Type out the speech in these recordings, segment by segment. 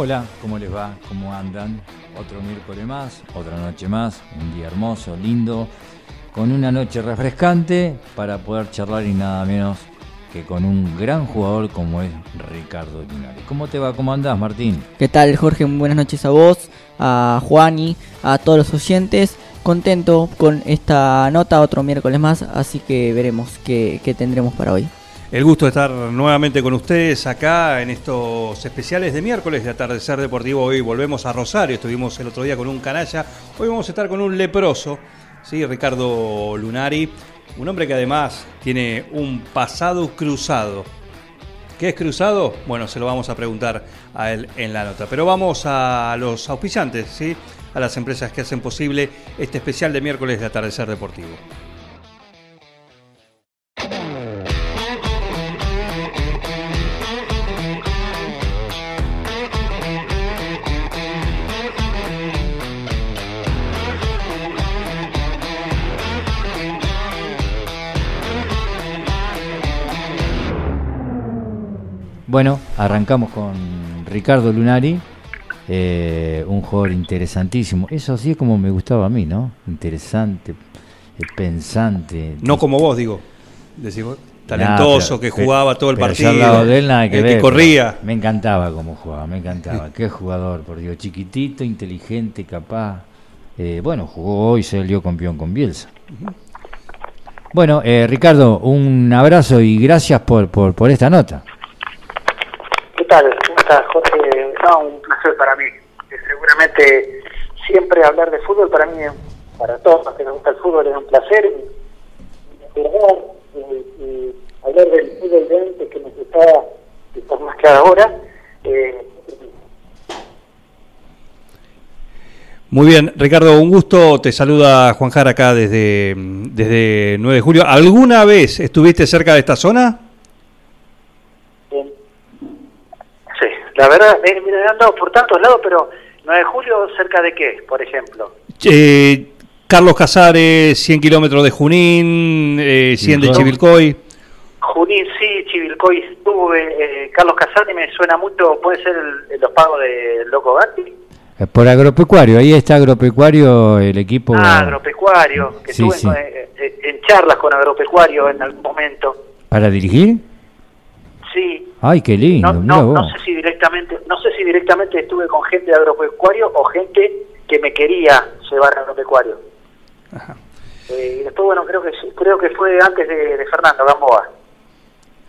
Hola, ¿cómo les va? ¿Cómo andan? Otro miércoles más, otra noche más, un día hermoso, lindo, con una noche refrescante para poder charlar y nada menos que con un gran jugador como es Ricardo Linares. ¿Cómo te va? ¿Cómo andás, Martín? ¿Qué tal, Jorge? Muy buenas noches a vos, a Juani, a todos los oyentes. Contento con esta nota, otro miércoles más, así que veremos qué, qué tendremos para hoy. El gusto de estar nuevamente con ustedes acá en estos especiales de miércoles de Atardecer Deportivo. Hoy volvemos a Rosario, estuvimos el otro día con un canalla, hoy vamos a estar con un leproso, ¿sí? Ricardo Lunari, un hombre que además tiene un pasado cruzado. ¿Qué es cruzado? Bueno, se lo vamos a preguntar a él en la nota. Pero vamos a los auspiciantes, ¿sí? a las empresas que hacen posible este especial de miércoles de Atardecer Deportivo. Bueno, arrancamos con Ricardo Lunari, eh, un jugador interesantísimo. Eso sí es como me gustaba a mí, ¿no? Interesante, eh, pensante. No como vos, digo. Decís vos, talentoso, Nah, pero- que jugaba todo el partido, al lado de él nada que, el ver, que corría. Me encantaba cómo jugaba, me encantaba. Qué jugador, por Dios. Chiquitito, inteligente, capaz. Eh, bueno, jugó hoy, salió campeón con Bielsa. Bueno, eh, Ricardo, un abrazo y gracias por, por, por esta nota. ¿Qué tal? ¿Cómo estás, Jorge? No, un placer para mí. Eh, Seguramente siempre hablar de fútbol para mí, para todos los que nos gusta el fútbol, es un placer. Y, y- y hablar del fútbol de antes que nos gustaba, quizás más que ahora. Eh, Muy bien, Ricardo, un gusto. Te saluda Juan Jara acá desde, desde 9 de julio. ¿Alguna vez estuviste cerca de esta zona? bien. Sí, la verdad, eh, mira, he andado por tantos lados, pero 9 de julio, ¿cerca de qué, por ejemplo? Eh, Carlos Casares, 100 kilómetros de Junín, eh, 100 de Chivilcoy. Junín sí, Chivilcoy estuve, eh, Carlos Casani me suena mucho, puede ser el- los pagos de Loco Gatti. Por agropecuario, ahí está agropecuario, el equipo. Ah, agropecuario, que Sí, estuve sí. en, en charlas con agropecuario en algún momento. ¿Para dirigir? Sí, Ay, qué lindo, no, sé si directamente, no sé si directamente estuve con gente de agropecuario o gente que me quería llevar a agropecuario. Eh, y después, bueno, creo que creo que fue antes de, de Fernando Gamboa.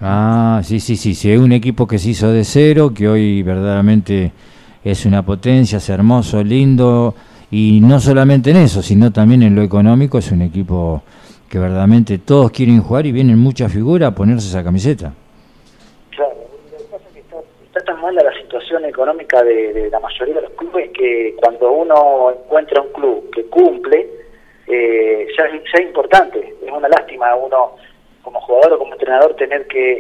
Ah, sí, sí, sí, sí, es un equipo que se hizo de cero, que hoy verdaderamente es una potencia, es hermoso, lindo, y no solamente en eso, sino también en lo económico, es un equipo que verdaderamente todos quieren jugar y vienen muchas figuras a ponerse esa camiseta. Claro, lo que pasa es que está, está tan mala la situación económica de, de la mayoría de los clubes que cuando uno encuentra un club que cumple, eh, ya, es- ya es importante. Es una lástima uno, como jugador o como entrenador, tener que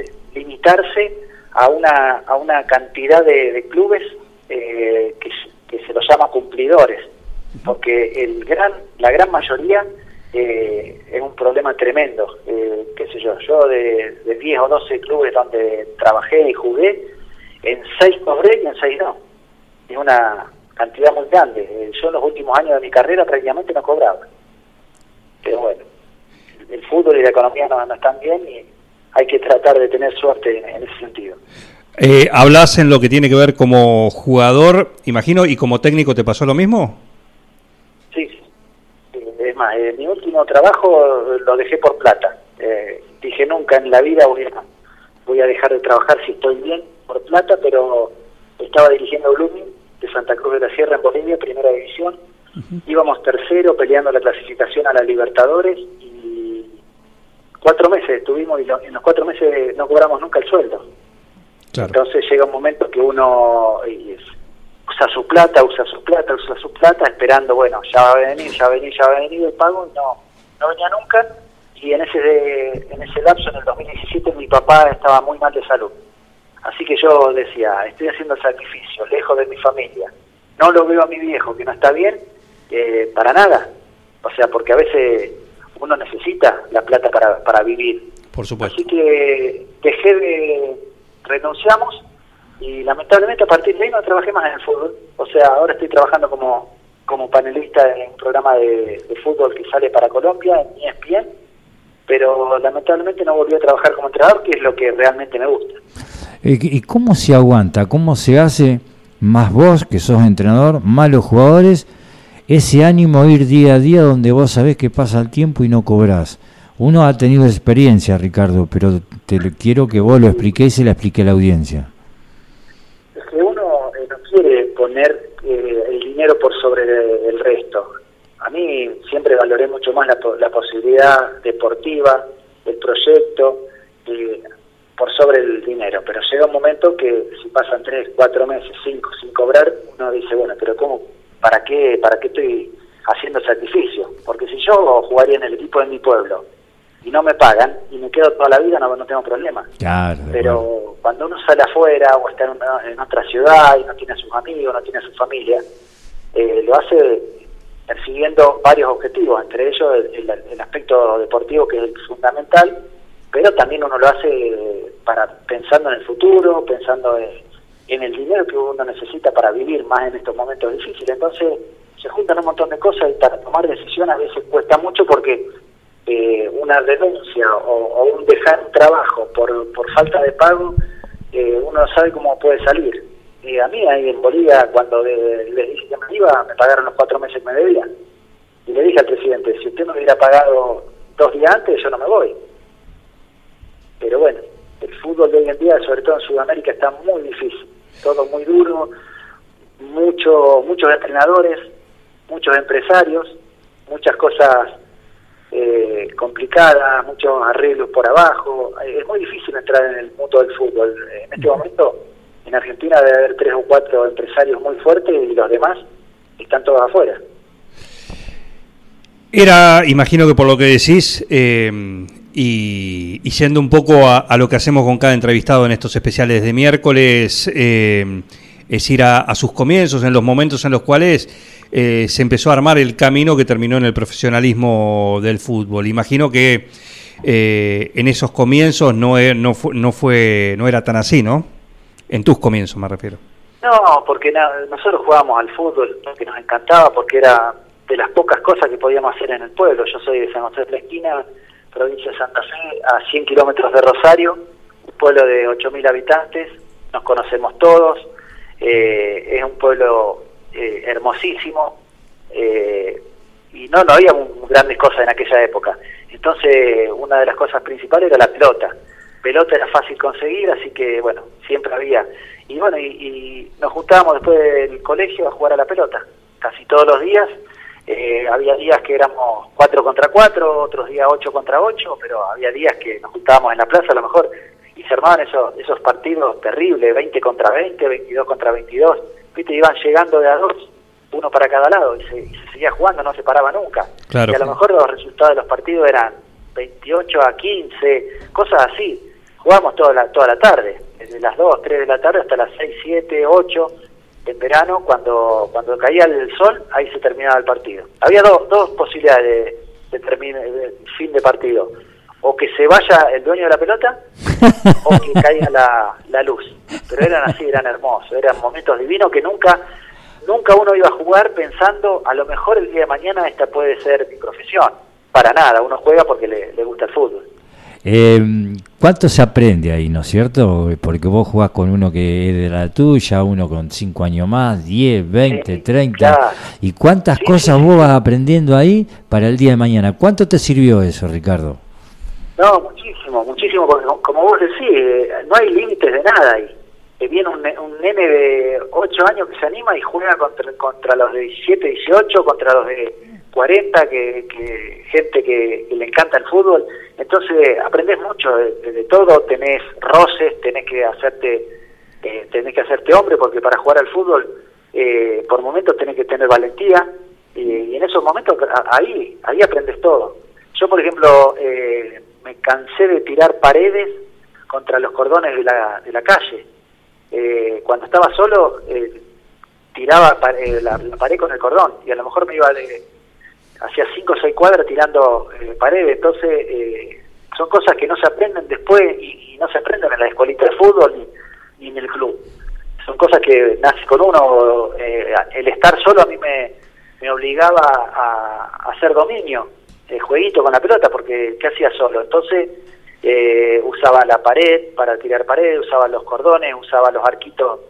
eh, limitarse a una, a una cantidad de, de clubes eh, que se los llama cumplidores. Porque el gran, la gran mayoría eh, es un problema tremendo. Eh, qué sé yo, yo de, de 10 o 12 clubes donde trabajé y jugué, en 6 cobré y en 6 no. Es una cantidad muy grande. Eh, yo en los últimos años de mi carrera prácticamente no cobraba. Pero bueno, el fútbol y la economía no, no están bien y hay que tratar de tener suerte en, en ese sentido. Eh, ¿Hablas en lo que tiene que ver como jugador, imagino, y como técnico te pasó lo mismo? Sí, sí. Sí, Es más, eh, mi último trabajo lo dejé por plata. Eh, dije nunca en la vida voy a, voy a dejar de trabajar si estoy bien por plata, pero estaba dirigiendo Blooming de Santa Cruz de la Sierra en Bolivia, primera división. Íbamos tercero peleando la clasificación a la Libertadores y cuatro meses estuvimos y lo- en los cuatro meses no cobramos nunca el sueldo. Entonces llega un momento que uno es- usa su plata, usa su plata, usa su plata, esperando, bueno, ya va a venir, ya va a venir, ya va a venir el pago, y no, no venía nunca. y en ese, en ese lapso, en el 2017, mi papá estaba muy mal de salud. Así que yo decía, estoy haciendo sacrificio, lejos de mi familia. No lo veo a mi viejo, que no está bien, eh, para nada. O sea, porque a veces uno necesita la plata para, para vivir. Por supuesto. Así que dejé de, renunciamos y lamentablemente a partir de ahí no trabajé más en el fútbol. O sea, ahora estoy trabajando como, como panelista en un programa de, de fútbol que sale para Colombia, en ESPN, pero lamentablemente no volví a trabajar como entrenador, que es lo que realmente me gusta. Eh, ¿Y cómo se aguanta? ¿Cómo se hace más vos, que sos entrenador, más los jugadores, ese ánimo ir día a día donde vos sabés que pasa el tiempo y no cobrás? Uno ha tenido experiencia, Ricardo, pero te quiero que vos lo expliqués y se la explique a la audiencia. Es que uno eh, no quiere poner eh, el dinero por sobre el resto. A mí siempre valoré mucho más la posibilidad deportiva, el proyecto, eh, por sobre el dinero. Pero llega un momento que si pasan tres, cuatro meses, cinco, sin cobrar, uno dice, bueno, pero ¿cómo? ¿Para qué, para qué estoy haciendo sacrificio? Porque si yo jugaría en el equipo de mi pueblo y no me pagan y me quedo toda la vida, no, no tengo problema. Claro. Pero cuando uno sale afuera o está en, una- en otra ciudad y no tiene a sus amigos, no tiene a su familia, eh, lo hace persiguiendo varios objetivos, entre ellos el, el- el aspecto deportivo que es fundamental, pero también uno lo hace para pensando en el futuro, pensando en, el dinero que uno necesita para vivir más en estos momentos difíciles. Entonces se juntan un montón de cosas y para tomar decisiones a veces cuesta mucho porque eh, una renuncia o, un dejar un trabajo por, por falta de pago, eh, uno no sabe cómo puede salir. Y a mí ahí en Bolivia, cuando les dije que me iba, me pagaron los cuatro meses que me debía. Y le dije al presidente, si usted me hubiera pagado dos días antes, yo no me voy. Pero bueno, el fútbol de hoy en día, sobre todo en Sudamérica, está muy difícil. Todo muy duro, mucho, muchos entrenadores, muchos empresarios, muchas cosas eh, complicadas, muchos arreglos por abajo. Eh, Es muy difícil entrar en el mundo del fútbol. En este momento, en Argentina debe haber tres o cuatro empresarios muy fuertes y los demás están todos afuera. Era, imagino que por lo que decís, eh, y, y yendo un poco a, lo que hacemos con cada entrevistado en estos especiales de miércoles, eh, es ir a, sus comienzos, en los momentos en los cuales eh, se empezó a armar el camino que terminó en el profesionalismo del fútbol. Imagino que eh, en esos comienzos no, e- no, fu- no, fue, no era tan así, ¿no? En tus comienzos me refiero. No, porque nosotros jugábamos al fútbol, que nos encantaba, porque era de las pocas cosas que podíamos hacer en el pueblo. Yo soy de San José de la Esquina, provincia de Santa Fe, a 100 kilómetros de Rosario, un pueblo de 8.000 habitantes, nos conocemos todos, eh, es un pueblo eh, hermosísimo, eh, y no, no había un- grandes cosas en aquella época. Entonces, una de las cosas principales era la pelota. Pelota era fácil conseguir, así que, bueno, siempre había. Y bueno, y, y nos juntábamos después del colegio a jugar a la pelota, casi todos los días. Eh, había días que éramos 4 contra 4, otros días 8 contra 8, pero había días que nos juntábamos en la plaza a lo mejor y se armaban esos, esos partidos terribles, 20 contra 20, 22 contra 22. Viste, iban llegando de a dos, uno para cada lado, y se, y se seguía jugando, no se paraba nunca. Claro. Y a lo mejor los resultados de los partidos eran 28 a 15, cosas así. Jugábamos toda la, toda la tarde, desde las 2, 3 de la tarde hasta las 6, 7, 8 en verano, cuando cuando caía el sol, ahí se terminaba el partido. Había dos, dos posibilidades de, de, de fin de partido. O que se vaya el dueño de la pelota, o que caiga la, la luz. Pero eran así, eran hermosos, eran momentos divinos que nunca nunca uno iba a jugar pensando, a lo mejor el día de mañana esta puede ser mi profesión. Para nada, uno juega porque le, le gusta el fútbol. Eh, ¿Cuánto se aprende ahí, no es cierto? Porque vos jugás con uno que es de la tuya, uno con 5 años más, 10, 20, Sí, 30. claro. ¿Y cuántas Sí, cosas sí, vos vas aprendiendo ahí para el día de mañana? ¿Cuánto te sirvió eso, Ricardo? No, muchísimo, muchísimo, porque como- vos decís, eh, no hay límites de nada ahí. Eh, viene un, un nene de 8 años que se anima y juega contra, contra los de 17, 18, contra los de 40, que, que gente que, que le encanta el fútbol. Entonces aprendes mucho de, todo, tenés roces, tenés que hacerte eh, tenés que hacerte hombre, porque para jugar al fútbol eh, por momentos tenés que tener valentía, y, en esos momentos ahí ahí aprendes todo. Yo, por ejemplo, eh, me cansé de tirar paredes contra los cordones de la, de la calle. Eh, cuando estaba solo, eh, tiraba la, pared con el cordón y a lo mejor me iba de hacia 5 o 6 cuadras tirando paredes. Entonces, son cosas que no se aprenden después y, no se aprenden en la escuelita de fútbol ni, en el club. Son cosas que nace con uno. el estar solo a mí me, me obligaba a hacer dominio eh, jueguito con la pelota, porque ¿qué hacía solo? Entonces eh, usaba la pared para tirar pared, usaba los cordones, usaba los arquitos.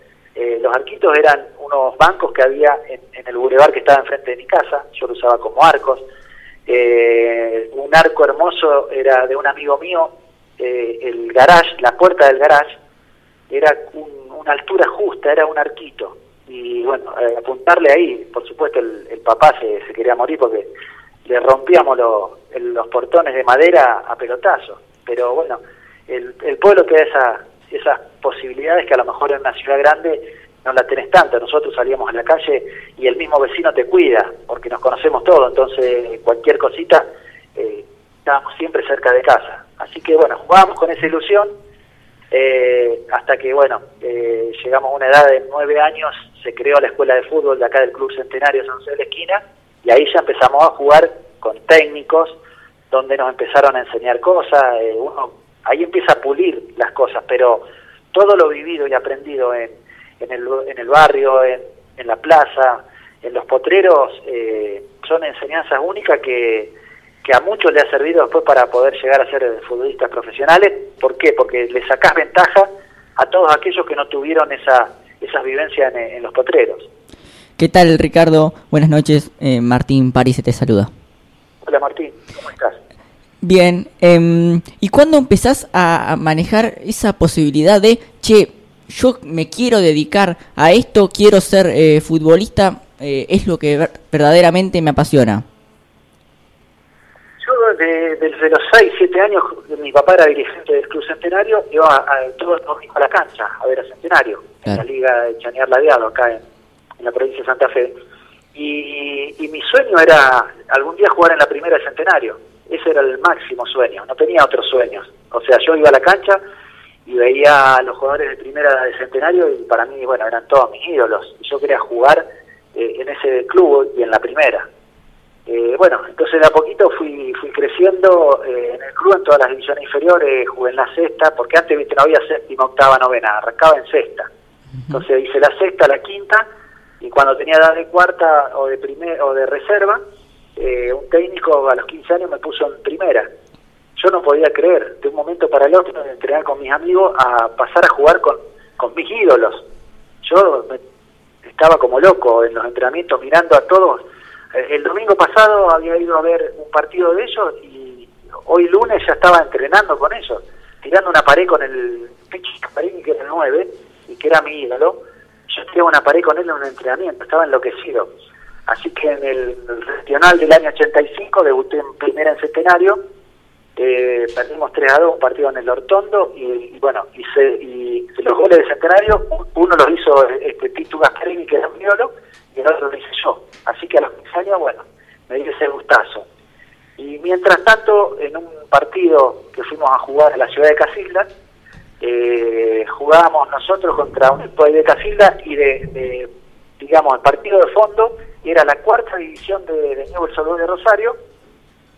Eh, los arquitos eran unos bancos que había en, el bulevar que estaba enfrente de mi casa, yo lo usaba como arcos. un arco hermoso era de un amigo mío, el garage, la puerta del garage, era una altura justa, era un arquito. Y bueno, apuntarle ahí, por supuesto el, el papá se, quería morir porque le rompíamos los portones de madera a pelotazo. Pero bueno, el, pueblo te da esa, esas posibilidades que a lo mejor en una ciudad grande no la tenés tanto. Nosotros salíamos a la calle y el mismo vecino te cuida, porque nos conocemos todos, entonces cualquier cosita eh, estábamos siempre cerca de casa. Así que bueno, jugábamos con esa ilusión eh, hasta que bueno, eh, llegamos a una edad de nueve años, se creó la escuela de fútbol de acá del Club Centenario San José de la Esquina y ahí ya empezamos a jugar con técnicos, donde nos empezaron a enseñar cosas, eh, uno ahí empieza a pulir las cosas, pero todo lo vivido y aprendido en, en, el, en el barrio, en, en la plaza, en los potreros, eh, son enseñanzas únicas que, que a muchos le ha servido después para poder llegar a ser futbolistas profesionales. ¿Por qué? Porque le sacás ventaja a todos aquellos que no tuvieron esa, esas vivencias en los potreros. ¿Qué tal, Ricardo? Buenas noches. Eh, Martín París te saluda. Hola, Martín. Bien. Eh, ¿Y cuándo empezás a, manejar esa posibilidad de, che, yo me quiero dedicar a esto, quiero ser eh, futbolista, eh, es lo que verdaderamente me apasiona? Yo desde, los 6, 7 años, mi papá era dirigente del Club Centenario, iba a, a todos los a la cancha a ver a Centenario, en la Liga de Chanear Ladeado, acá en, en la provincia de Santa Fe. Y, mi sueño era algún día jugar en la primera de centenario. Ese era el máximo sueño, no tenía otros sueños. O sea, yo iba a la cancha y veía a los jugadores de primera de centenario y para mí, bueno, eran todos mis ídolos. Yo quería jugar eh, en ese club y en la primera. Eh, bueno, entonces de a poquito fui, fui creciendo eh, en el club, en todas las divisiones inferiores, jugué en la sexta, porque antes viste, no había séptima, octava, novena, arrancaba en sexta. Entonces hice la sexta, la quinta y cuando tenía edad de cuarta o de primer, o de reserva, eh, un técnico a los 15 años me puso en primera. Yo no podía creer, de un momento para el otro, de entrenar con mis amigos, a pasar a jugar con, con mis ídolos. Yo estaba como loco en los entrenamientos mirando a todos. Eh, el domingo pasado había ido a ver un partido de ellos y hoy lunes ya estaba entrenando con ellos, tirando una pared con el Pichi que era el 9 y que era mi ídolo yo tenía una pared con él en un entrenamiento, estaba enloquecido. Así que en el regional del año 85 debuté en primera en centenario, eh, perdimos 3 a 2 un partido en el Hortondo y, bueno, hice, y los goles de centenario, uno los hizo este Tito Gasparini, que era un miolo, y el otro lo hice yo. Así que a los 15 años, bueno, me di ese gustazo. Y mientras tanto, en un partido que fuimos a jugar a la ciudad de Casilda, eh, jugábamos nosotros contra un equipo de Casilda y de, digamos, el partido de fondo era la cuarta división de, de Newell's de Rosario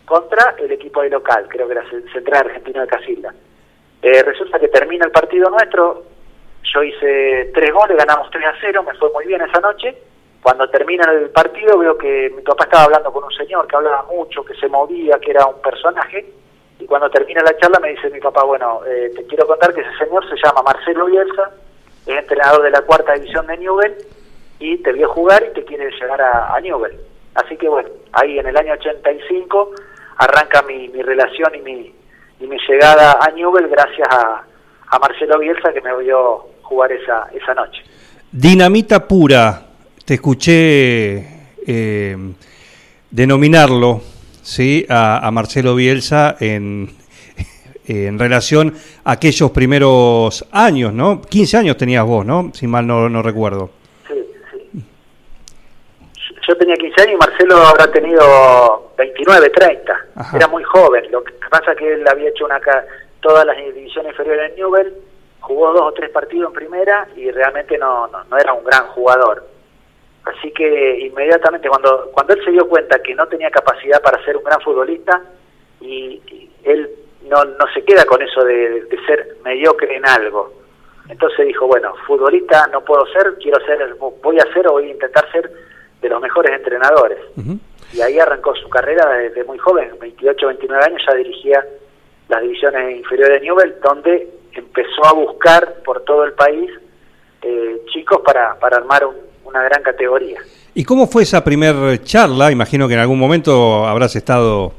contra el equipo de local, creo que era Central Argentino de Casilda. Eh, resulta que termina el partido nuestro, yo hice tres goles, ganamos 3 a 0, me fue muy bien esa noche. Cuando termina el partido veo que mi papá estaba hablando con un señor que hablaba mucho, que se movía, que era un personaje, y cuando termina la charla me dice mi papá, bueno, eh, te quiero contar que ese señor se llama Marcelo Bielsa, es entrenador de la cuarta división de Newell y te vio jugar y te quiere llegar a, a Newell. Así que bueno, ahí en el año 85 arranca mi, mi relación y mi, y mi llegada a Newell gracias a, a Marcelo Bielsa que me vio jugar esa, esa noche. Dinamita pura, te escuché eh, denominarlo ¿sí? a, Marcelo Bielsa en, en relación a aquellos primeros años, ¿no? 15 años tenías vos, ¿no? Si mal no, no recuerdo. Yo tenía 15 años y Marcelo habrá tenido 29, 30. Era muy joven. Lo que pasa es que él había hecho una todas las divisiones inferiores en Newell, jugó dos o tres partidos en primera y realmente no, no, era un gran jugador. Así que inmediatamente cuando, cuando él se dio cuenta que no tenía capacidad para ser un gran futbolista, y, él no, no se queda con eso de, ser mediocre en algo. Entonces dijo, bueno, futbolista no puedo ser, quiero ser, voy a ser o voy a intentar ser de los mejores entrenadores. Y ahí arrancó su carrera desde muy joven, 28, 29 años, ya dirigía las divisiones inferiores de Newell, donde empezó a buscar por todo el país eh, chicos para, para armar una gran categoría. ¿Y cómo fue esa primer charla? Imagino que en algún momento habrás estado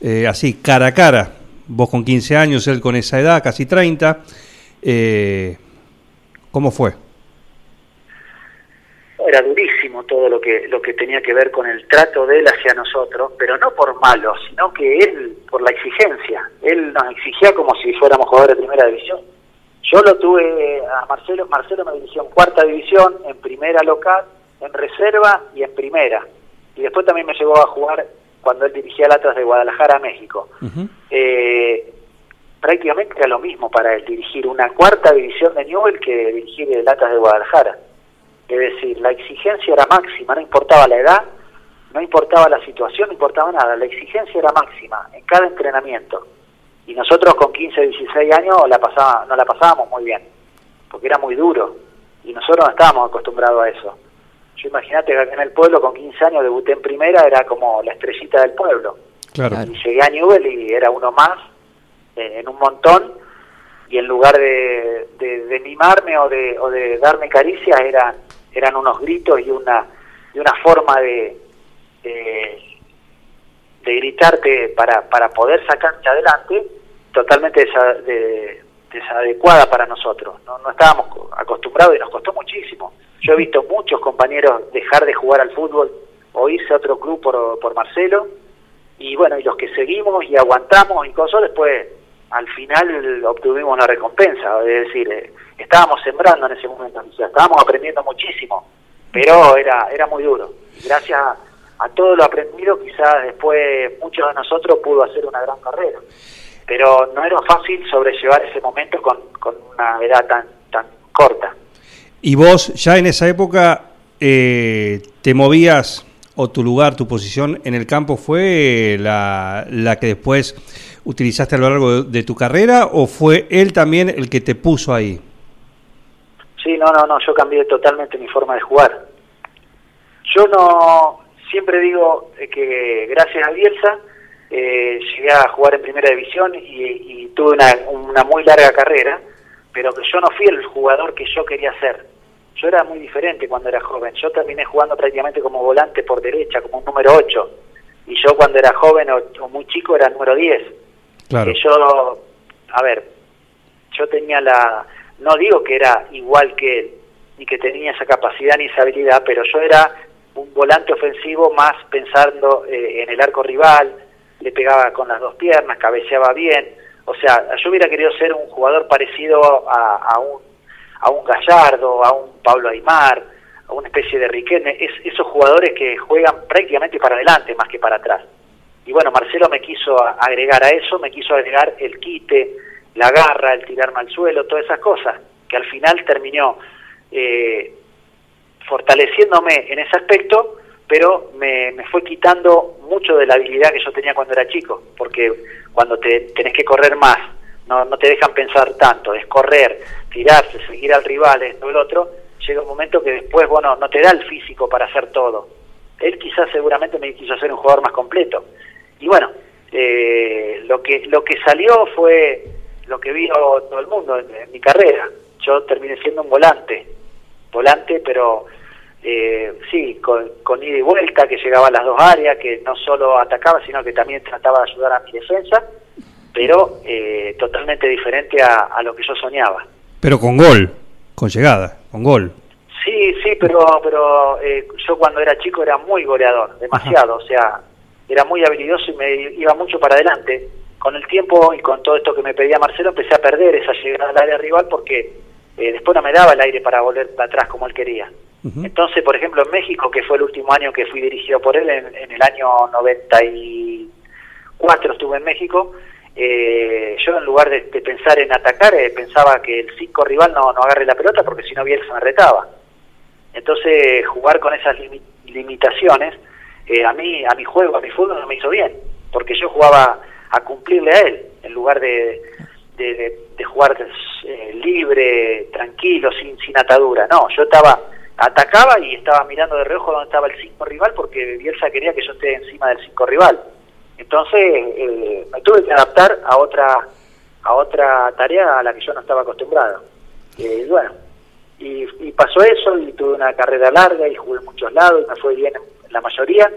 eh, así, cara a cara, vos con 15 años, él con esa edad, casi 30. Eh, ¿Cómo fue? era durísimo todo lo que lo que tenía que ver con el trato de él hacia nosotros, pero no por malo, sino que él por la exigencia. Él nos exigía como si fuéramos jugadores de primera división. Yo lo tuve a Marcelo, Marcelo me dirigió en cuarta división, en primera local, en reserva y en primera. Y después también me llevó a jugar cuando él dirigía el Atlas de Guadalajara a México. eh, prácticamente era lo mismo para él dirigir una cuarta división de Newell que dirigir el Atlas de Guadalajara es decir, la exigencia era máxima, no importaba la edad, no importaba la situación, no importaba nada, la exigencia era máxima en cada entrenamiento. Y nosotros con 15, 16 años la pasaba, no la pasábamos muy bien, porque era muy duro, y nosotros no estábamos acostumbrados a eso. Yo imagínate que en el pueblo con 15 años debuté en primera, era como la estrellita del pueblo. Claro. Y llegué a Newell y era uno más eh, en un montón, y en lugar de, de, mimarme o de, o de darme caricias, eran eran unos gritos y una, y una forma de, de, gritarte para, para poder sacarte adelante totalmente desadecuada para nosotros. ¿no? no estábamos acostumbrados y nos costó muchísimo. Yo he visto muchos compañeros dejar de jugar al fútbol o irse a otro club por, por Marcelo y bueno, y los que seguimos y aguantamos y cosas, después al final obtuvimos la recompensa, es decir, eh, estábamos sembrando en ese momento, estábamos aprendiendo muchísimo, pero era, era muy duro. Gracias a, todo lo aprendido, quizás después muchos de nosotros pudo hacer una gran carrera, pero no era fácil sobrellevar ese momento con, con una edad tan, tan corta. ¿Y vos ya en esa época eh, te movías o tu lugar, tu posición en el campo fue la, la que después utilizaste a lo largo de, tu carrera o fue él también el que te puso ahí? Sí, no, no, no, yo cambié totalmente mi forma de jugar. Yo no, siempre digo que gracias a Bielsa eh, llegué a jugar en primera división y, tuve una, una, muy larga carrera, pero que yo no fui el jugador que yo quería ser. Yo era muy diferente cuando era joven. Yo terminé jugando prácticamente como volante por derecha, como un número 8. Y yo cuando era joven o, muy chico era número 10. Claro. Que yo, a ver, yo tenía la, no digo que era igual que él, ni que tenía esa capacidad ni esa habilidad, pero yo era un volante ofensivo más pensando eh, en el arco rival, le pegaba con las dos piernas, cabeceaba bien, o sea, yo hubiera querido ser un jugador parecido a, a un a un Gallardo, a un Pablo Aymar, a una especie de Riquelme, es, esos jugadores que juegan prácticamente para adelante más que para atrás. Y bueno, Marcelo me quiso agregar a eso, me quiso agregar el quite, la garra, el tirarme al suelo, todas esas cosas, que al final terminó eh, fortaleciéndome en ese aspecto, pero me, fue quitando mucho de la habilidad que yo tenía cuando era chico, porque cuando te tenés que correr más, no, no te dejan pensar tanto, es correr, tirarse, seguir al rival, esto, el otro, llega un momento que después, bueno, no te da el físico para hacer todo. Él quizás seguramente me quiso hacer un jugador más completo. Y bueno, eh, lo que lo que salió fue lo que vio todo el mundo en, mi carrera. Yo terminé siendo un volante, volante, pero eh, sí, con, con, ida y vuelta, que llegaba a las dos áreas, que no solo atacaba, sino que también trataba de ayudar a mi defensa, pero eh, totalmente diferente a, a, lo que yo soñaba. Pero con gol, con llegada, con gol. Sí, sí, pero, pero eh, yo cuando era chico era muy goleador, demasiado, o sea, era muy habilidoso y me iba mucho para adelante. Con el tiempo y con todo esto que me pedía Marcelo, empecé a perder esa llegada al área rival porque eh, después no me daba el aire para volver para atrás como él quería. Entonces, por ejemplo, en México, que fue el último año que fui dirigido por él, en, el año 94 estuve en México, eh, yo en lugar de, pensar en atacar, eh, pensaba que el cinco rival no, no agarre la pelota porque si no Bielsa me retaba. Entonces, jugar con esas limitaciones, eh, a mí, a mi juego, a mi fútbol no me hizo bien, porque yo jugaba a cumplirle a él, en lugar de, de, jugar libre, tranquilo, sin, sin atadura. No, yo estaba atacaba y estaba mirando de reojo donde estaba el cinco rival porque Bielsa quería que yo esté encima del cinco rival. Entonces eh, me tuve que adaptar a otra a otra tarea a la que yo no estaba acostumbrado. Eh, y bueno, y, pasó eso y tuve una carrera larga y jugué en muchos lados y me fue bien en la mayoría,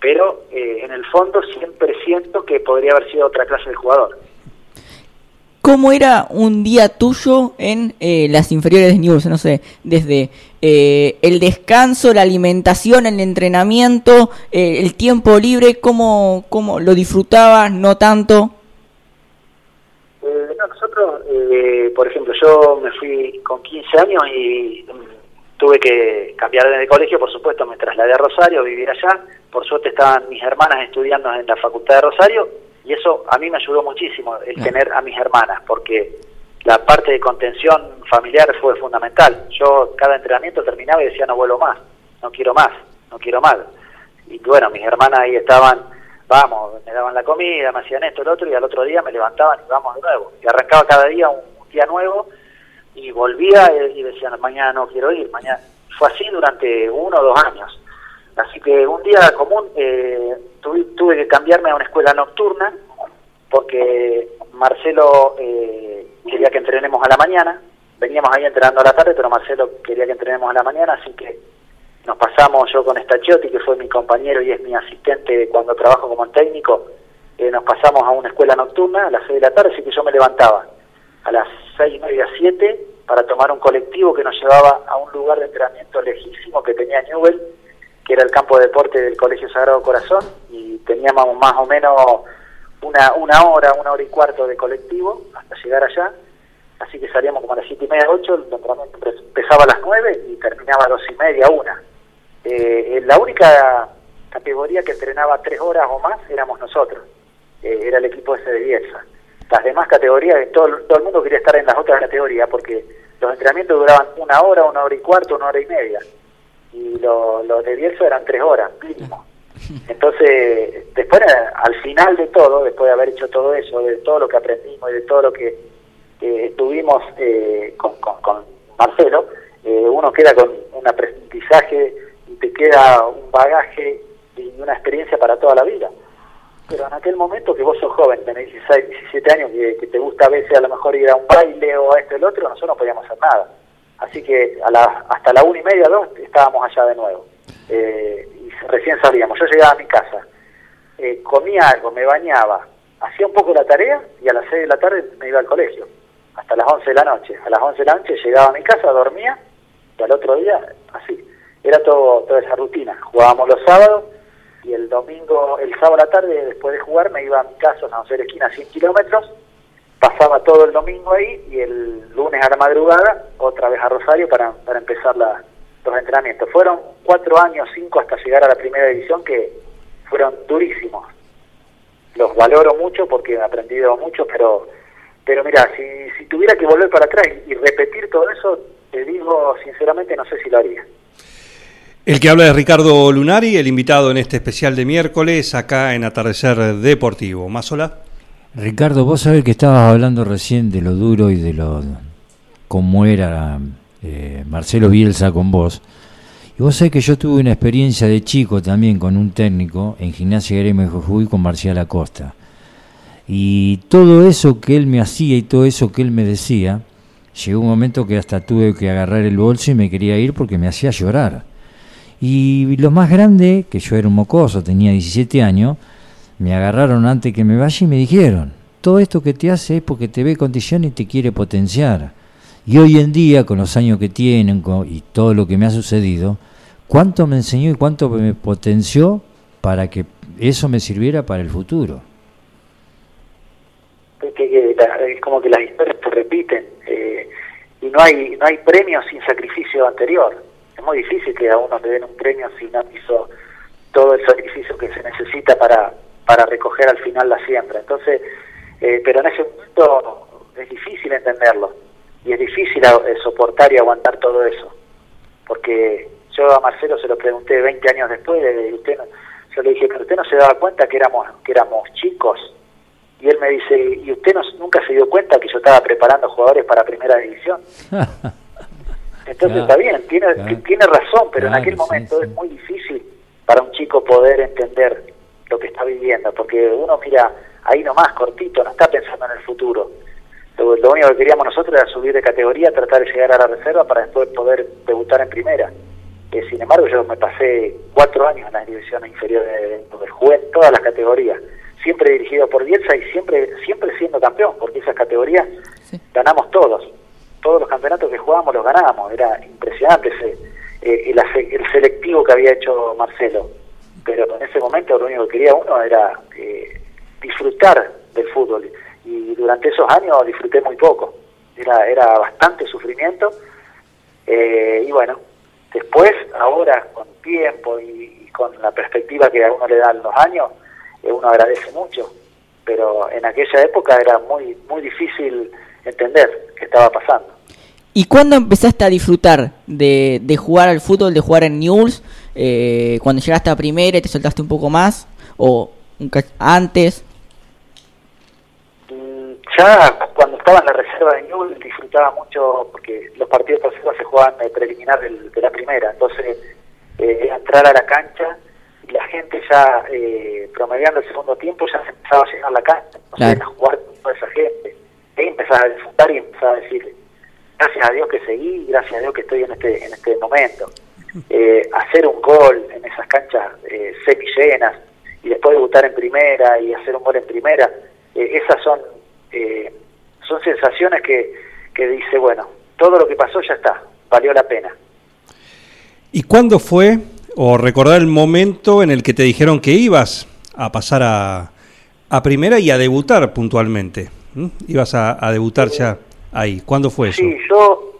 pero eh, en el fondo siempre siento que podría haber sido otra clase de jugador. ¿Cómo era un día tuyo en eh, las inferiores de News? No sé, desde eh, el descanso, la alimentación, el entrenamiento, eh, el tiempo libre, ¿cómo, ¿cómo lo disfrutabas? ¿No tanto? no, nosotros, por ejemplo, yo me fui con 15 años y mm, tuve que cambiar de colegio, por supuesto, me trasladé a Rosario, a vivir allá. Por suerte estaban mis hermanas estudiando en la Facultad de Rosario y eso a mí me ayudó muchísimo, el tener a mis hermanas, porque la parte de contención familiar fue fundamental. Yo cada entrenamiento terminaba y decía no vuelvo más, no quiero más, no quiero más. Y bueno, mis hermanas ahí estaban, vamos, me daban la comida, me hacían esto, el otro, y al otro día me levantaban y vamos de nuevo. Y arrancaba cada día un, día nuevo y volvía y decían, mañana no quiero ir, mañana. Fue así durante uno o dos años. Así que un día común eh, tuve, que cambiarme a una escuela nocturna porque Marcelo eh, quería que entrenemos a la mañana. Veníamos ahí entrenando a la tarde, pero Marcelo quería que entrenemos a la mañana, así que nos pasamos yo con Stachiotti, que fue mi compañero y es mi asistente cuando trabajo como técnico, eh, nos pasamos a una escuela nocturna a las 6 de la tarde, así que yo me levantaba a las seis y media, siete, para tomar un colectivo que nos llevaba a un lugar de entrenamiento lejísimo que tenía Newell, que era el campo de deporte del Colegio Sagrado Corazón, y teníamos más o menos una, una hora, una hora y cuarto de colectivo hasta llegar allá, así que salíamos como a las siete y media, ocho, el empezaba a las nueve y terminaba a dos y media, una. Eh, la única categoría que entrenaba tres horas o más éramos nosotros, eh, era el equipo ese de Bielsa. Las demás categorías, todo, todo el mundo quería estar en las otras categorías porque los entrenamientos duraban una hora, una hora y cuarto, una hora y media y los lo de Bielsa eran tres horas mínimo. Entonces, después, al final de todo, después de haber hecho todo eso, de todo lo que aprendimos y de todo lo que eh, tuvimos eh, con, con, Marcelo, eh, uno queda con un aprendizaje y te queda un bagaje y una experiencia para toda la vida. Pero en aquel momento que vos sos joven, tenés 16, 17 años, que, te gusta a veces a lo mejor ir a un baile o a esto y el otro, nosotros no podíamos hacer nada Así que a la, hasta la una y media, dos, estábamos allá de nuevo. Eh, y recién salíamos. Yo llegaba a mi casa, eh, comía algo, me bañaba, hacía un poco la tarea y a las seis de la tarde me iba al colegio. Hasta las once de la noche. A las once de la noche llegaba a mi casa, dormía y al otro día, así. Era todo toda esa rutina. Jugábamos los sábados y el domingo, el sábado a la tarde, después de jugar, me iba a mi casa, a San José de Esquina, 100 kilómetros pasaba todo el domingo ahí y el lunes a la madrugada otra vez a Rosario para, para empezar la, los entrenamientos. Fueron cuatro años, cinco hasta llegar a la primera división que fueron durísimos. Los valoro mucho porque he aprendido mucho, pero pero mira, si, si tuviera que volver para atrás y, repetir todo eso, te digo sinceramente no sé si lo haría. El que habla es Ricardo Lunari, el invitado en este especial de miércoles acá en Atardecer Deportivo. ¿Más sola? Ricardo, vos sabés que estabas hablando recién de lo duro y de lo cómo era eh, Marcelo Bielsa con vos. Y vos sabés que yo tuve una experiencia de chico también con un técnico en Gimnasia Gremio de Jujuy con Marcial Acosta. Y todo eso que él me hacía y todo eso que él me decía, llegó un momento que hasta tuve que agarrar el bolso y me quería ir porque me hacía llorar. Y lo más grande, que yo era un mocoso, tenía 17 años, me agarraron antes que me vaya y me dijeron, todo esto que te hace es porque te ve condición y te quiere potenciar. Y hoy en día, con los años que tienen y todo lo que me ha sucedido, cuánto me enseñó y cuánto me potenció para que eso me sirviera para el futuro. es como que las historias se repiten eh, y no hay no hay premio sin sacrificio anterior. Muy difícil que a uno le den un premio si no hizo todo el sacrificio que se necesita para, para recoger al final la siembra. Entonces, eh, pero en ese momento es difícil entenderlo y es difícil eh, soportar y aguantar todo eso, porque yo a Marcelo se lo pregunté 20 años después, de usted, yo le dije, pero usted no se daba cuenta que éramos, que éramos chicos, y él me dice, ¿y usted no, nunca se dio cuenta que yo estaba preparando jugadores para primera división? Entonces está bien, tiene, tiene razón, pero en aquel momento es muy difícil para un chico poder entender lo que está viviendo, porque uno mira ahí nomás, cortito, no está pensando en el futuro. Lo, único que queríamos nosotros era subir de categoría, tratar de llegar a la reserva para después poder debutar en primera. Eh, sin embargo, yo me pasé cuatro años en las divisiones inferiores, de, jugué en todas las categorías, siempre dirigido por Bielsa y siempre siempre siendo campeón, porque esas categorías ganamos todos. Todos los campeonatos que jugábamos los ganábamos, era impresionante ese, eh, el, selectivo que había hecho Marcelo. Pero en ese momento lo único que quería uno era eh, disfrutar del fútbol y durante esos años disfruté muy poco. Era, era bastante sufrimiento eh, y bueno, después, ahora con tiempo y, con la perspectiva que a uno le dan los años, eh, uno agradece mucho, pero en aquella época era muy, muy difícil entender qué estaba pasando. ¿Y cuándo empezaste a disfrutar de, de jugar al fútbol, de jugar en News? Eh, ¿Cuando llegaste a primera y te soltaste un poco más? ¿O antes? ya cuando estaba en la reserva de Newell disfrutaba mucho porque los partidos de reserva se jugaban eh, preliminar de la primera, entonces eh, entrar a la cancha y la gente ya eh, promediando el segundo tiempo ya se empezaba a llenar la cancha, a jugar con toda esa gente, y empezaba a disfrutar y empezaba a decir gracias a Dios que seguí, gracias a Dios que estoy en este en este momento. Eh, hacer un gol en esas canchas eh, semillenas y después debutar en primera y hacer un gol en primera, esas son eh, son sensaciones que, que dice, bueno, todo lo que pasó ya está, valió la pena. ¿Y cuándo fue, o recordar el momento en el que te dijeron que ibas a pasar a, a primera y a debutar puntualmente? ¿Ibas a, debutar ya ahí? ¿Cuándo fue eso? Sí, yo,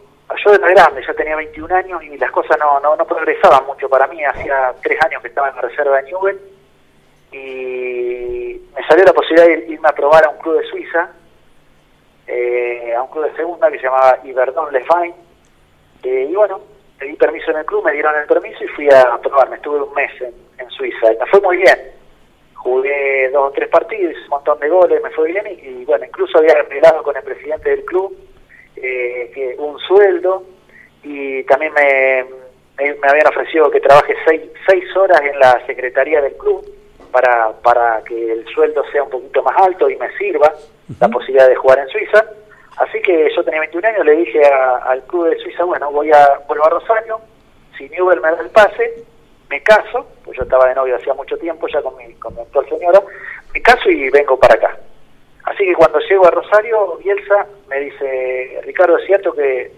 yo era grande, ya tenía 21 años y las cosas no, no, no progresaban mucho para mí. Hacía tres años que estaba en la reserva de Newell y me salió la posibilidad de irme a probar a un club de Suiza eh, a un club de segunda que se llamaba Iberdon Le Eh, y bueno, pedí permiso en el club, me dieron el permiso y fui a probarme. Estuve un mes en, Suiza y me fue muy bien. Jugué dos o tres partidos, un montón de goles, me fue bien y, bueno, incluso había arreglado con el presidente del club eh, que un sueldo y también me, me, habían ofrecido que trabaje seis, seis horas en la secretaría del club para, para que el sueldo sea un poquito más alto y me sirva la posibilidad de jugar en Suiza. Así que yo tenía 21 años, le dije al club de Suiza, bueno, voy a vuelvo a Rosario, si Newell me da el pase, me caso, pues yo estaba de novio hacía mucho tiempo ya con mi, con mi actual señora, me caso y vengo para acá. Así que cuando llego a Rosario, Bielsa me dice, Ricardo, es cierto que,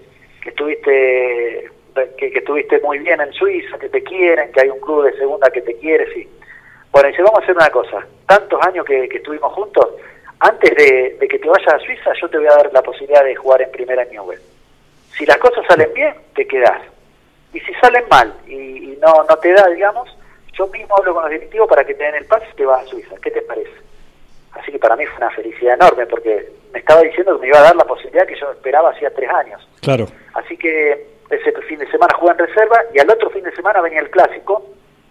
estuviste que, estuviste muy bien en Suiza, que te quieren, que hay un club de segunda que te quiere, sí. Bueno, dice, vamos a hacer una cosa, tantos años que, estuvimos juntos, antes de, que te vayas a Suiza, yo te voy a dar la posibilidad de jugar en primera Newell. Si las cosas salen bien, te quedás. Y si salen mal y, no, no te da, digamos, yo mismo hablo con los directivos para que te den el pase y te vas a Suiza. ¿Qué te parece? Así que para mí fue una felicidad enorme porque me estaba diciendo que me iba a dar la posibilidad que yo esperaba hacía tres años. Claro. Así que ese fin de semana jugué en reserva y al otro fin de semana venía el clásico,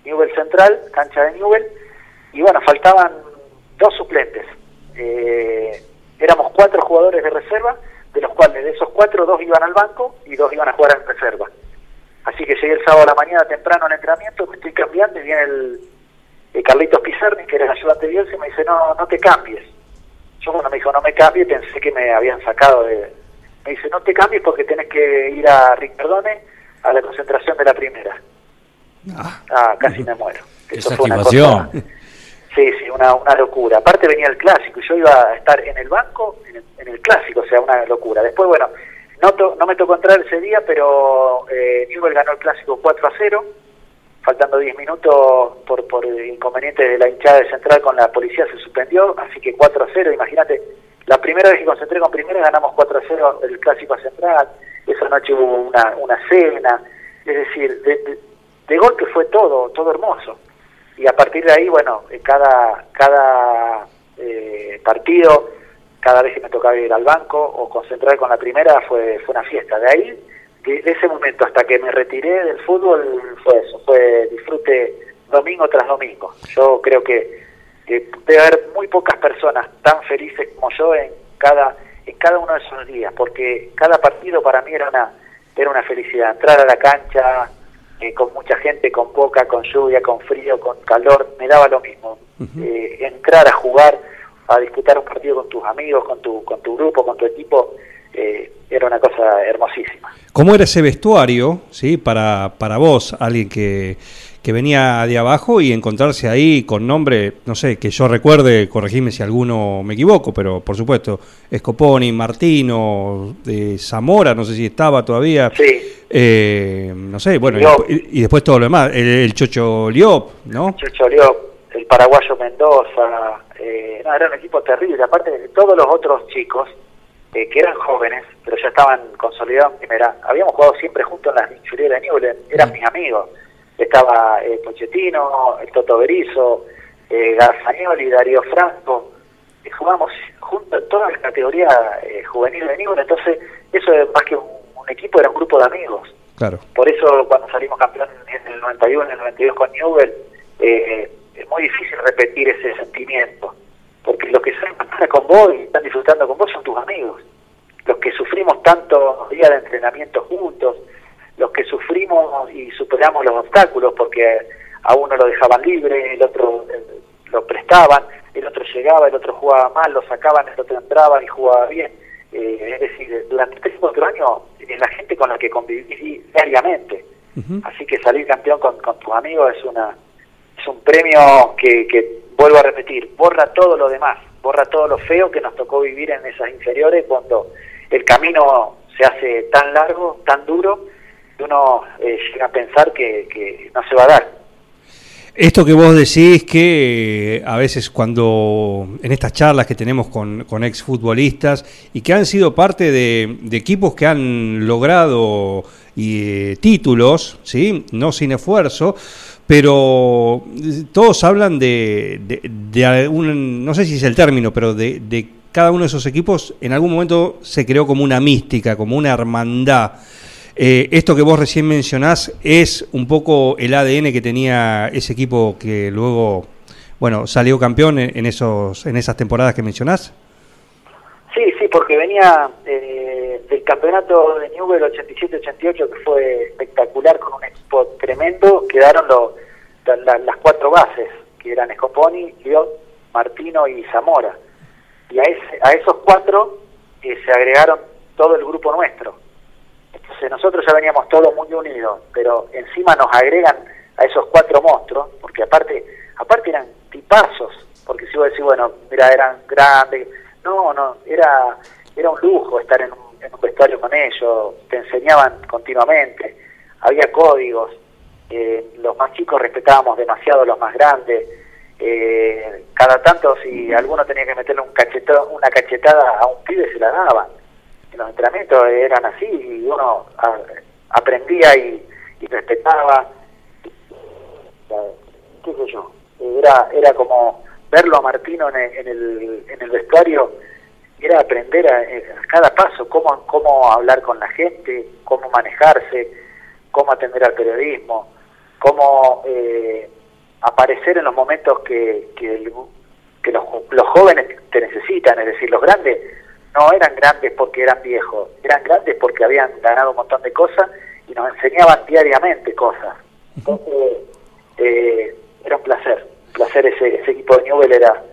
Newell Central, cancha de Newell, y bueno, faltaban dos suplentes eh, éramos cuatro jugadores de reserva, de los cuales de esos cuatro dos iban al banco y dos iban a jugar en reserva. Así que llegué el sábado a la mañana temprano al entrenamiento, me estoy cambiando y viene el, Carlitos Pizarni, que era el ayudante de Bielsa, y me dice, no, no te cambies. Yo cuando me dijo, no me cambies, pensé que me habían sacado de... Me dice, no te cambies porque tenés que ir a Ricardone a la concentración de la primera. Ah, ah casi me muero. Eso fue una cosa, Sí, sí, una, una locura. Aparte venía el clásico y yo iba a estar en el banco en el, clásico, o sea, una locura. Después, bueno, no, no me tocó entrar ese día, pero eh, Newell ganó el clásico 4 a 0, faltando 10 minutos por, por inconveniente de la hinchada de Central con la policía se suspendió, así que 4 a 0, imagínate, la primera vez que concentré con primera ganamos 4 a 0 el clásico a Central, esa noche hubo una, una cena, es decir, de, de, golpe fue todo, todo hermoso. Y a partir de ahí, bueno, cada, cada eh, partido, cada vez que me tocaba ir al banco o concentrar con la primera, fue, fue una fiesta. De ahí, de, ese momento hasta que me retiré del fútbol, fue eso, fue disfrute domingo tras domingo. Yo creo que, que debe haber muy pocas personas tan felices como yo en cada, en cada uno de esos días, porque cada partido para mí era una era una felicidad. Entrar a la cancha eh, con mucha gente, con poca, con lluvia, con frío, con calor, me daba lo mismo. Eh, entrar a jugar, a disputar un partido con tus amigos, con tu, con tu grupo, con tu equipo, eh, era una cosa hermosísima. ¿Cómo era ese vestuario, sí, para, para vos, alguien que que venía de abajo y encontrarse ahí con nombre, no sé, que yo recuerde, corregime si alguno me equivoco, pero por supuesto, Escoponi, Martino, de Zamora, no sé si estaba todavía. Sí. Eh, no sé, bueno, y, después todo lo demás, el, Chocho Liop, ¿no? Chocho Liop, el paraguayo Mendoza, eh, no, era un equipo terrible, aparte de todos los otros chicos, eh, que eran jóvenes, pero ya estaban consolidados en primera, habíamos jugado siempre juntos en las inferiores de Newell, eran mis amigos estaba eh, Pochettino, el Toto Berizzo, eh, y Darío Franco, eh, jugamos juntos toda la categoría eh, juvenil de Newell, entonces eso más que un, equipo era un grupo de amigos. Claro. Por eso cuando salimos campeón en el 91, en el 92 con Newell, eh, es muy difícil repetir ese sentimiento, porque los que salen con vos y están disfrutando con vos son tus amigos, los que sufrimos tantos días de entrenamiento juntos, los que sufrimos y superamos los obstáculos, porque a uno lo dejaban libre, el otro eh, lo prestaban, el otro llegaba, el otro jugaba mal, lo sacaban, el otro entraba y jugaba bien. Eh, es decir, durante tres cuatro años es la gente con la que conviví diariamente. Así que salir campeón con, tus amigos es una es un premio que, que, vuelvo a repetir, borra todo lo demás, borra todo lo feo que nos tocó vivir en esas inferiores cuando el camino se hace tan largo, tan duro, uno eh, llega a pensar que, no se va a dar. Esto que vos decís que eh, a veces cuando en estas charlas que tenemos con, con exfutbolistas y que han sido parte de, equipos que han logrado eh, títulos, ¿sí? no sin esfuerzo, pero todos hablan de, de, no sé si es el término, pero de, cada uno de esos equipos en algún momento se creó como una mística, como una hermandad. Eh, esto que vos recién mencionás es un poco el ADN que tenía ese equipo que luego, bueno, salió campeón en, esos, en esas temporadas que mencionás. Sí, sí, porque venía eh, del campeonato de Newell 87-88 que fue espectacular con un tremendo, quedaron las cuatro bases, que eran Scoponi, León, Martino y Zamora. Y a, ese, a esos cuatro eh, se agregaron todo el grupo nuestro nosotros ya veníamos todos muy unidos, pero encima nos agregan a esos cuatro monstruos, porque aparte, aparte eran tipazos, porque si vos decís, bueno, mira, eran grandes, no, no, era, era un lujo estar en un, vestuario con ellos, te enseñaban continuamente, había códigos, eh, los más chicos respetábamos demasiado a los más grandes, eh, cada tanto si alguno tenía que meterle un cachetón, una cachetada a un pibe se la daban los entrenamientos eran así y uno aprendía y, respetaba. ¿Qué sé yo? Era, era como verlo a Martino en el, en el, vestuario, era aprender a, cada paso cómo, cómo hablar con la gente, cómo manejarse, cómo atender al periodismo, cómo eh, aparecer en los momentos que, que, que los, los jóvenes te necesitan, es decir, los grandes no eran grandes porque eran viejos, eran grandes porque habían ganado un montón de cosas y nos enseñaban diariamente cosas. Eh, era un placer, un placer ese, ese equipo de Newell era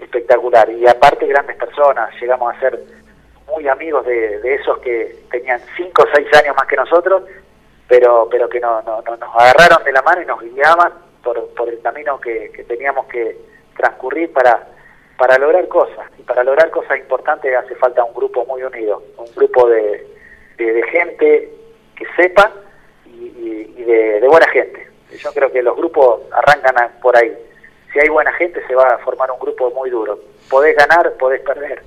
espectacular y aparte grandes personas, llegamos a ser muy amigos de, de esos que tenían 5 o 6 años más que nosotros, pero pero que no, no, nos agarraron de la mano y nos guiaban por, por el camino que, que teníamos que transcurrir para para lograr cosas. Y para lograr cosas importantes hace falta un grupo muy unido, un grupo de, de, gente que sepa y, de, buena gente. Yo creo que los grupos arrancan por ahí. Si hay buena gente se va a formar un grupo muy duro. Podés ganar, podés perder.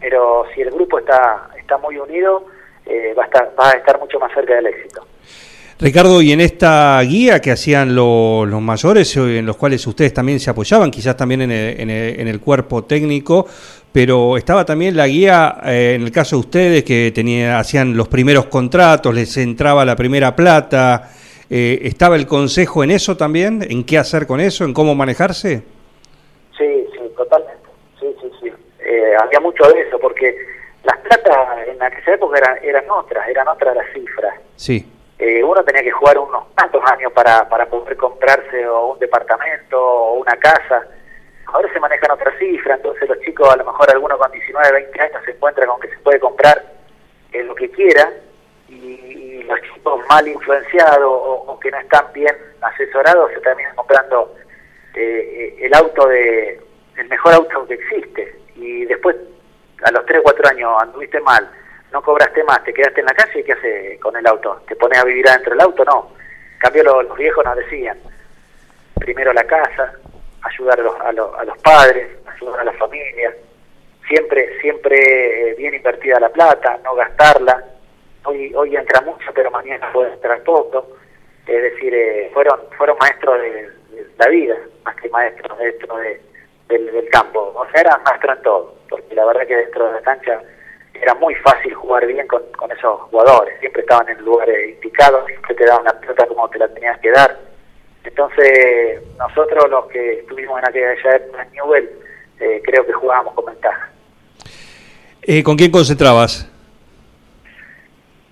Pero si el grupo está, está muy unido, eh, va, a estar, va a estar mucho más cerca del éxito. Ricardo, y en esta guía que hacían los, los mayores, eh, en los cuales ustedes también se apoyaban, quizás también en el, en el, en el cuerpo técnico, pero estaba también la guía, eh, en el caso de ustedes, que tenía, hacían los primeros contratos, les entraba la primera plata, eh, ¿estaba el consejo en eso también? ¿En qué hacer con eso? ¿En cómo manejarse? Sí, sí, totalmente. Sí, sí, sí. Eh, había mucho de eso, porque las platas en aquella época eran, eran otras, eran otras las cifras. Sí. Eh, uno tenía que jugar unos tantos años para, para poder comprarse o un departamento o una casa. Ahora se manejan otras cifras, entonces los chicos, a lo mejor algunos con 19, 20 años, se encuentran con que se puede comprar eh, lo que quiera y, y los chicos mal influenciados o, o que no están bien asesorados se terminan comprando eh, el auto de el mejor auto que existe y después a los 3 o 4 años anduviste mal, no cobraste más, te quedaste en la calle, ¿qué haces con el auto? ¿Te pones a vivir adentro del auto? No. En cambio los, viejos nos decían, primero la casa, ayudar a los, a, los, a los padres, ayudar a la familia, siempre siempre eh, bien invertida la plata, no gastarla. Hoy hoy entra mucho, pero mañana puede entrar poco. Es decir, eh, fueron fueron maestros de, de, la vida, más que maestros dentro de, del, del, campo. O sea, eran maestros en todo, porque la verdad que dentro de la cancha era muy fácil jugar bien con, con esos jugadores. Siempre estaban en lugares indicados, siempre te daban la pelota como te la tenías que dar. Entonces, nosotros los que estuvimos en aquella época en Newell, eh, creo que jugábamos con ventaja. Eh, ¿Con quién concentrabas?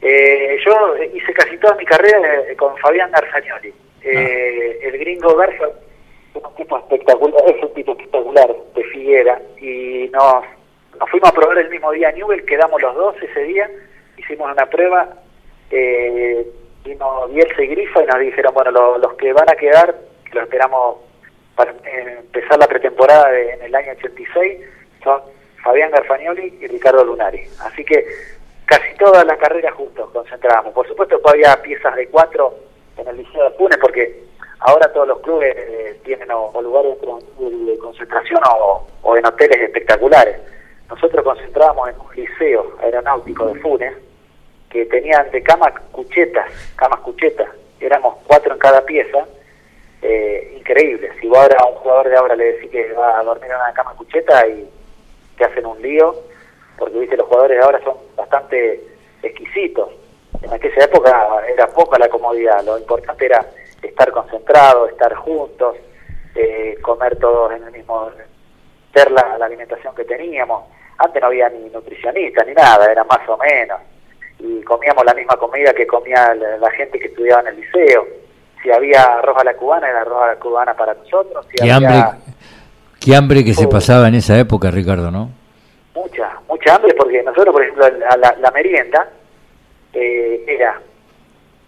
Eh, yo hice casi toda mi carrera eh, con Fabián Garzagnoli. Eh, ah. El gringo Garza es un tipo espectacular, es un tipo espectacular de Figuera y nos, nos fuimos a probar el mismo día a Newell, quedamos los dos ese día, hicimos una prueba, eh, vino Bielsa y Grifa y nos dijeron, bueno, lo, los que van a quedar, que lo esperamos para empezar la pretemporada de, en el año 86, son Fabián Garfagnoli y Ricardo Lunari. Así que casi toda la carrera juntos concentrábamos. Por supuesto había piezas de cuatro en el Liceo de Punes, porque ahora todos los clubes eh, tienen o, o lugares de, concentración o, o, en hoteles espectaculares. Nosotros concentrábamos en un liceo aeronáutico de Funes que tenían de camas cuchetas, camas cuchetas, éramos cuatro en cada pieza, eh, increíble. Si vos ahora a un jugador de ahora le decís que va a dormir en una cama cucheta y te hacen un lío, porque viste los jugadores de ahora son bastante exquisitos. En aquella época era poca la comodidad, lo importante era estar concentrados, estar juntos, eh, comer todos en el mismo, ver la, la, alimentación que teníamos. Antes no había ni nutricionista ni nada, era más o menos. Y comíamos la misma comida que comía la, la gente que estudiaba en el liceo. Si había arroz a la cubana, era arroz a la cubana para nosotros. Si qué, había... hambre, qué hambre que se pasaba en esa época, Ricardo, ¿no? Mucha, mucha hambre, porque nosotros, por ejemplo, la, la, la merienda eh, era,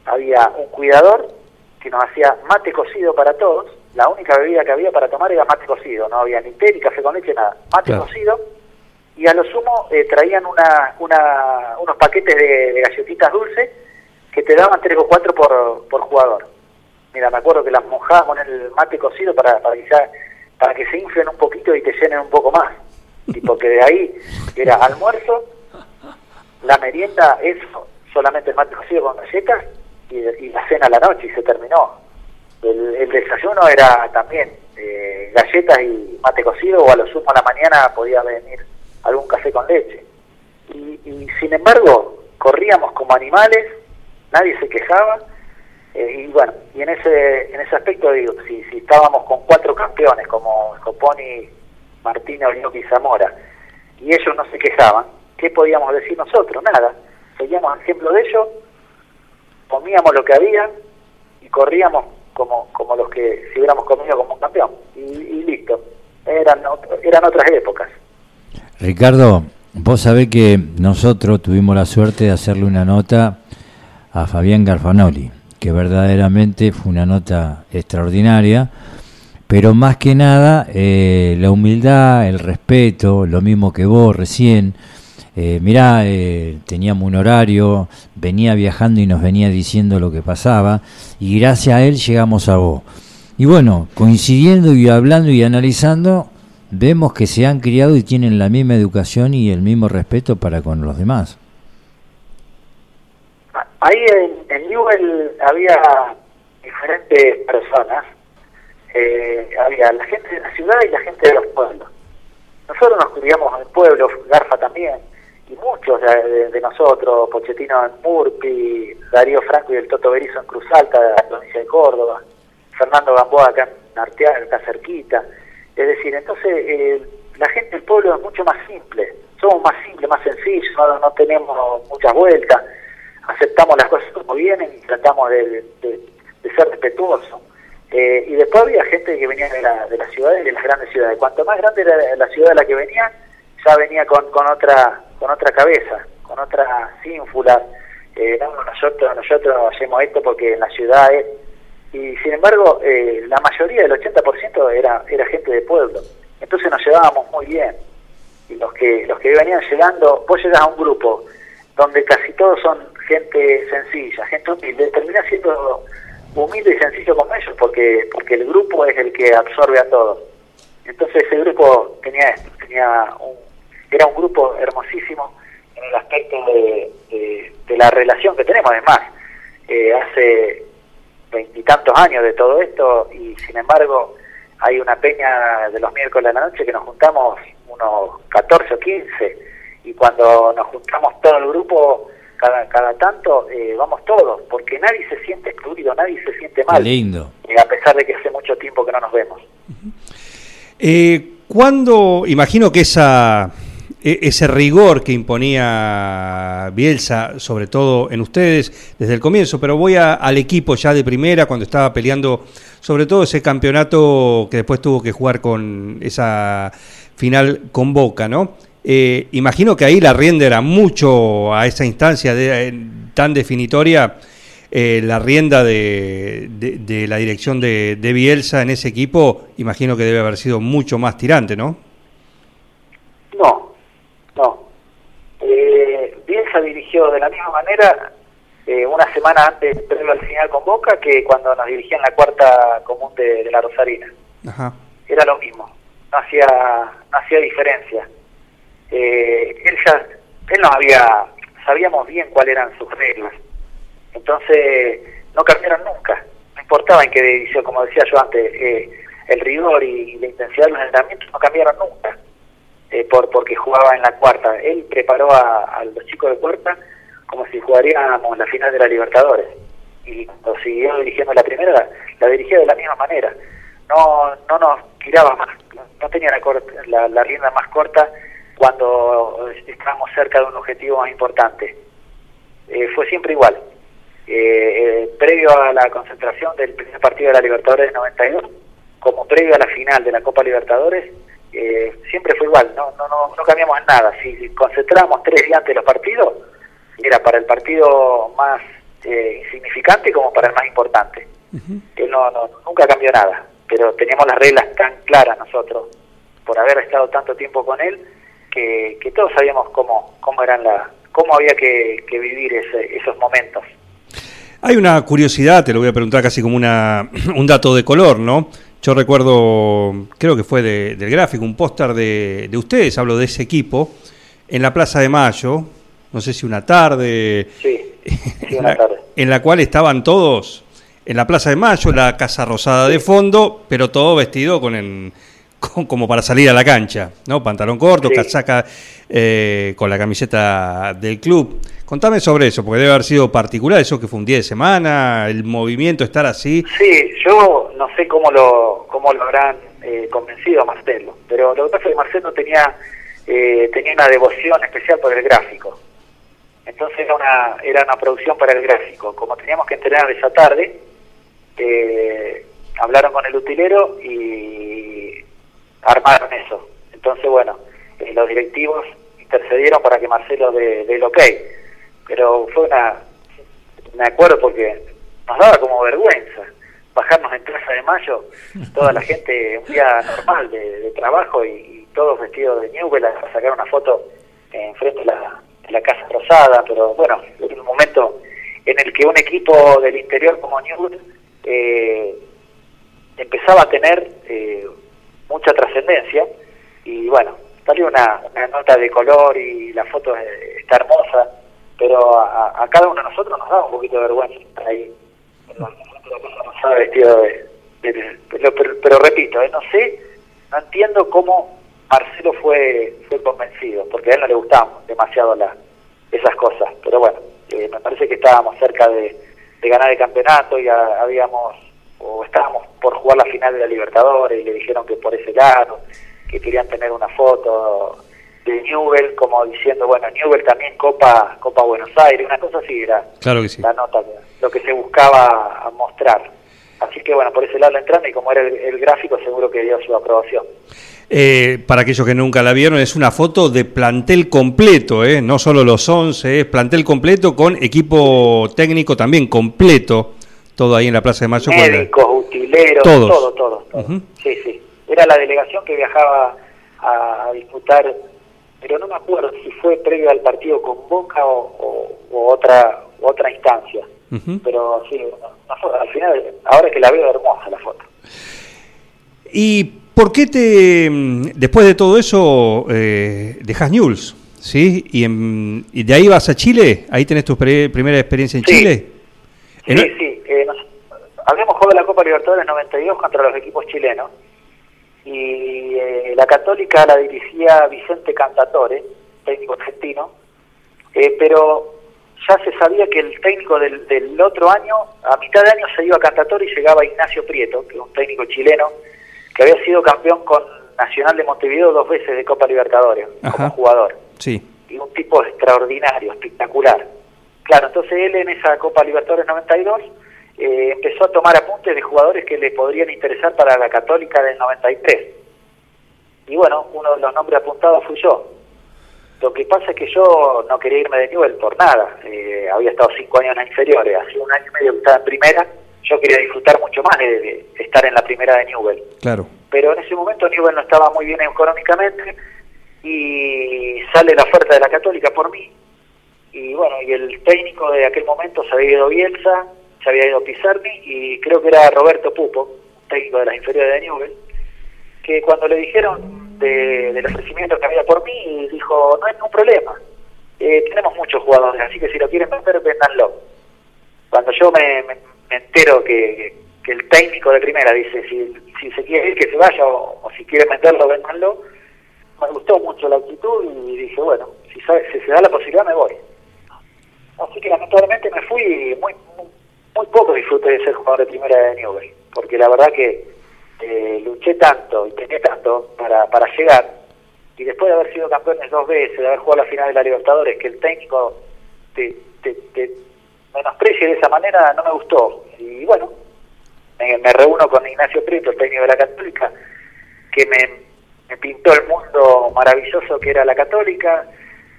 había un cuidador que nos hacía mate cocido para todos, la única bebida que había para tomar era mate cocido, no había ni té ni café con leche, nada, mate claro. cocido, y a lo sumo eh, traían una, una, unos paquetes de, de, galletitas dulces que te daban tres o cuatro por, por jugador. Mira, me acuerdo que las mojábamos en el mate cocido para, para, que, ya, para que se inflen un poquito y te llenen un poco más. Y porque de ahí era almuerzo, la merienda, eso, solamente el mate cocido con galletas, y, la cena a la noche y se terminó. El, desayuno era también eh, galletas y mate cocido o a lo sumo a la mañana podía venir algún café con leche. Y, y sin embargo corríamos como animales, nadie se quejaba eh, y bueno, y en ese en ese aspecto digo, si, si estábamos con cuatro campeones como Coponi, Martínez, Orinoco y Zamora y ellos no se quejaban, ¿qué podíamos decir nosotros? Nada. Seguíamos ejemplo de ellos comíamos lo que había y corríamos como, como los que si hubiéramos comido como un campeón. Y, y listo. Eran, eran otras épocas. Ricardo, vos sabés que nosotros tuvimos la suerte de hacerle una nota a Fabián Garfanoli, que verdaderamente fue una nota extraordinaria, pero más que nada eh, la humildad, el respeto, lo mismo que vos recién, eh, mirá, eh, teníamos un horario, venía viajando y nos venía diciendo lo que pasaba, y gracias a él llegamos a vos. Y bueno, coincidiendo y hablando y analizando, vemos que se han criado y tienen la misma educación y el mismo respeto para con los demás. Ahí en, Newell había diferentes personas. Eh, había la gente de la ciudad y la gente de los pueblos. Nosotros nos criamos en el pueblo, Garfa también, y muchos de, nosotros, Pochettino en Murpi, Darío Franco y el Toto Berizo en Cruz Alta, de la provincia de Córdoba, Fernando Gamboa acá en Arteaga, acá cerquita. Es decir, entonces eh, la gente del pueblo es mucho más simple, somos más simples, más sencillos, no, tenemos muchas vueltas, aceptamos las cosas como vienen y tratamos de, ser respetuosos. Eh, y después había gente que venía de la, de las ciudades, de las grandes ciudades. Cuanto más grande era la ciudad de la que venía, ya venía con, con otra con otra cabeza, con otra ínfula. Eh, nosotros, nosotros hacemos esto porque en la ciudad es... Y sin embargo, eh, la mayoría, del 80% era, era gente de pueblo. Entonces nos llevábamos muy bien. Y los que, los que venían llegando, vos llegas a un grupo donde casi todos son gente sencilla, gente humilde, termina siendo humilde y sencillo con ellos porque, porque el grupo es el que absorbe a todos. Entonces ese grupo tenía esto, tenía un, era un grupo hermosísimo en el aspecto de, la relación que tenemos. Además, eh, hace veintitantos años de todo esto y sin embargo hay una peña de los miércoles de la noche que nos juntamos unos 14 o 15 y cuando nos juntamos todo el grupo cada, cada tanto eh, vamos todos porque nadie se siente excluido, nadie se siente mal. lindo. Eh, a pesar de que hace mucho tiempo que no nos vemos. Eh, ¿Cuándo, imagino que esa ese rigor que imponía Bielsa, sobre todo en ustedes desde el comienzo, pero voy al equipo ya de primera cuando estaba peleando sobre todo ese campeonato que después tuvo que jugar con esa final con Boca, ¿no? Eh, imagino que ahí la rienda era mucho a esa instancia de, tan definitoria, eh, la rienda de, de, la dirección de, de Bielsa en ese equipo, imagino que debe haber sido mucho más tirante. No, no. Eh, Bielsa dirigió de la misma manera eh, una semana antes, previo al final con Boca, que cuando nos dirigían la cuarta común de, la Rosarina. Era lo mismo, no hacía, no hacía diferencia. Eh, él ya, él nos había, sabíamos bien cuáles eran sus reglas. Entonces, no cambiaron nunca. No importaba en qué división, como decía yo antes, eh, el rigor y la intensidad de los entrenamientos no cambiaron nunca. Eh, por porque jugaba en la cuarta. Él preparó a, los chicos de cuarta como si jugaríamos la final de la Libertadores. Y cuando siguió dirigiendo la primera, la, dirigía de la misma manera. No no nos tiraba más, no tenía la, la, rienda más corta cuando estábamos cerca de un objetivo más importante. Eh, fue siempre igual. Eh, previo a la concentración del primer partido de la Libertadores 92, como previo a la final de la Copa Libertadores, eh, siempre fue igual, no, no, no, no cambiamos nada. Si concentramos tres días antes de los partidos, era para el partido más eh, insignificante como para el más importante. que no, no, nunca cambió nada, pero teníamos las reglas tan claras nosotros, por haber estado tanto tiempo con él, que, que todos sabíamos cómo, cómo, eran la, cómo había que, que vivir ese, esos momentos. Hay una curiosidad, te lo voy a preguntar casi como una, un dato de color, ¿no? Yo recuerdo, creo que fue del gráfico, un póster de, ustedes, hablo de ese equipo, en la Plaza de Mayo, no sé si una tarde, sí, una tarde. en la cual estaban todos en la Plaza de Mayo, la Casa Rosada de fondo, pero todo vestido con, como para salir a la cancha, ¿no? Pantalón corto, casaca eh, con la camiseta del club. Contame sobre eso, porque debe haber sido particular, eso que fue un día de semana, el movimiento, estar así. Sí, yo no sé cómo lo, cómo lo habrán eh, convencido a Marcelo, pero lo que pasa es que Marcelo tenía, eh, tenía una devoción especial por el gráfico. Entonces era una, era una producción para el gráfico. Como teníamos que entrenar esa tarde, eh, hablaron con el utilero y armaron eso. Entonces, bueno, los directivos intercedieron para que Marcelo dé, el ok pero fue una, me acuerdo porque nos daba como vergüenza bajarnos en Plaza de Mayo, toda la gente, un día normal de, trabajo y, todos vestidos de Newell a sacar una foto enfrente de la, la Casa Rosada, pero bueno, en un momento en el que un equipo del interior como Newell eh, empezaba a tener eh, mucha trascendencia y bueno, salió una, una nota de color y la foto está hermosa pero a, cada uno de nosotros nos da un poquito de vergüenza estar ahí. Vestido de, pero, pero, repito, ¿eh? no sé, no entiendo cómo Marcelo fue, fue convencido, porque a él no le gustaban demasiado la, esas cosas, pero bueno, eh, me parece que estábamos cerca de, ganar el campeonato y habíamos, o estábamos por jugar la final de la Libertadores y le dijeron que por ese lado, que querían tener una foto de Newell, como diciendo, bueno, Newell también Copa Copa Buenos Aires, una cosa así era claro que sí. la nota, lo que se buscaba mostrar. Así que bueno, por ese lado entrando y como era el, gráfico seguro que dio su aprobación. Eh, para aquellos que nunca la vieron, es una foto de plantel completo, ¿eh? no solo los 11, es plantel completo con equipo técnico también completo, todo ahí en la Plaza de Mayo. Médicos, utileros, todo, todo. Sí, sí. Era la delegación que viajaba a, disputar, pero no me acuerdo si fue previo al partido con Boca o, otra otra instancia. Pero sí, al final, ahora que la veo hermosa la foto. ¿Y por qué te, después de todo eso, eh, dejas News? ¿Sí? ¿Y, ¿Y, de ahí vas a Chile? ¿Ahí tenés tu primera experiencia en Chile? Sí, sí. Eh, habíamos jugado la Copa Libertadores 92 contra los equipos chilenos. Y eh, la Católica la dirigía Vicente Cantatore, técnico argentino. Eh, pero ya se sabía que el técnico del, del, otro año, a mitad de año se iba a Cantator y llegaba Ignacio Prieto, que es un técnico chileno, que había sido campeón con Nacional de Montevideo dos veces de Copa Libertadores como jugador. Sí. Y un tipo extraordinario, espectacular. Claro, entonces él en esa Copa Libertadores 92 eh, empezó a tomar apuntes de jugadores que le podrían interesar para la Católica del 93. Y bueno, uno de los nombres apuntados fui yo. Lo que pasa es que yo no quería irme de Newell por nada. Eh, había estado cinco años en inferiores, hace un año y medio que estaba en primera. Yo quería disfrutar mucho más de, estar en la primera de Newell. Claro. Pero en ese momento Newell no estaba muy bien económicamente y sale la oferta de la Católica por mí. Y bueno, y el técnico de aquel momento se había ido Bielsa, se había ido Pizarni y creo que era Roberto Pupo, técnico de las inferiores de Newell, que cuando le dijeron del ofrecimiento que había por mí dijo, no hay ningún problema, eh, tenemos muchos jugadores, así que si lo quieren vender, véndanlo. Cuando yo me, entero que, el técnico de primera dice, si, si se quiere ir, que se vaya, o, si quieren venderlo, véndanlo, me gustó mucho la actitud y dije, bueno, si, se da la posibilidad me voy. Así que lamentablemente me fui y muy, muy, poco disfruté de ser jugador de primera de Newell, porque la verdad que eh, luché tanto y tenía tanto para, para llegar, y después de haber sido campeones dos veces, de haber jugado la final de la Libertadores, que el técnico te, te, te menosprecie de esa manera, no me gustó. Y bueno, me, reúno con Ignacio Prieto, el técnico de la Católica, que me, pintó el mundo maravilloso que era la Católica,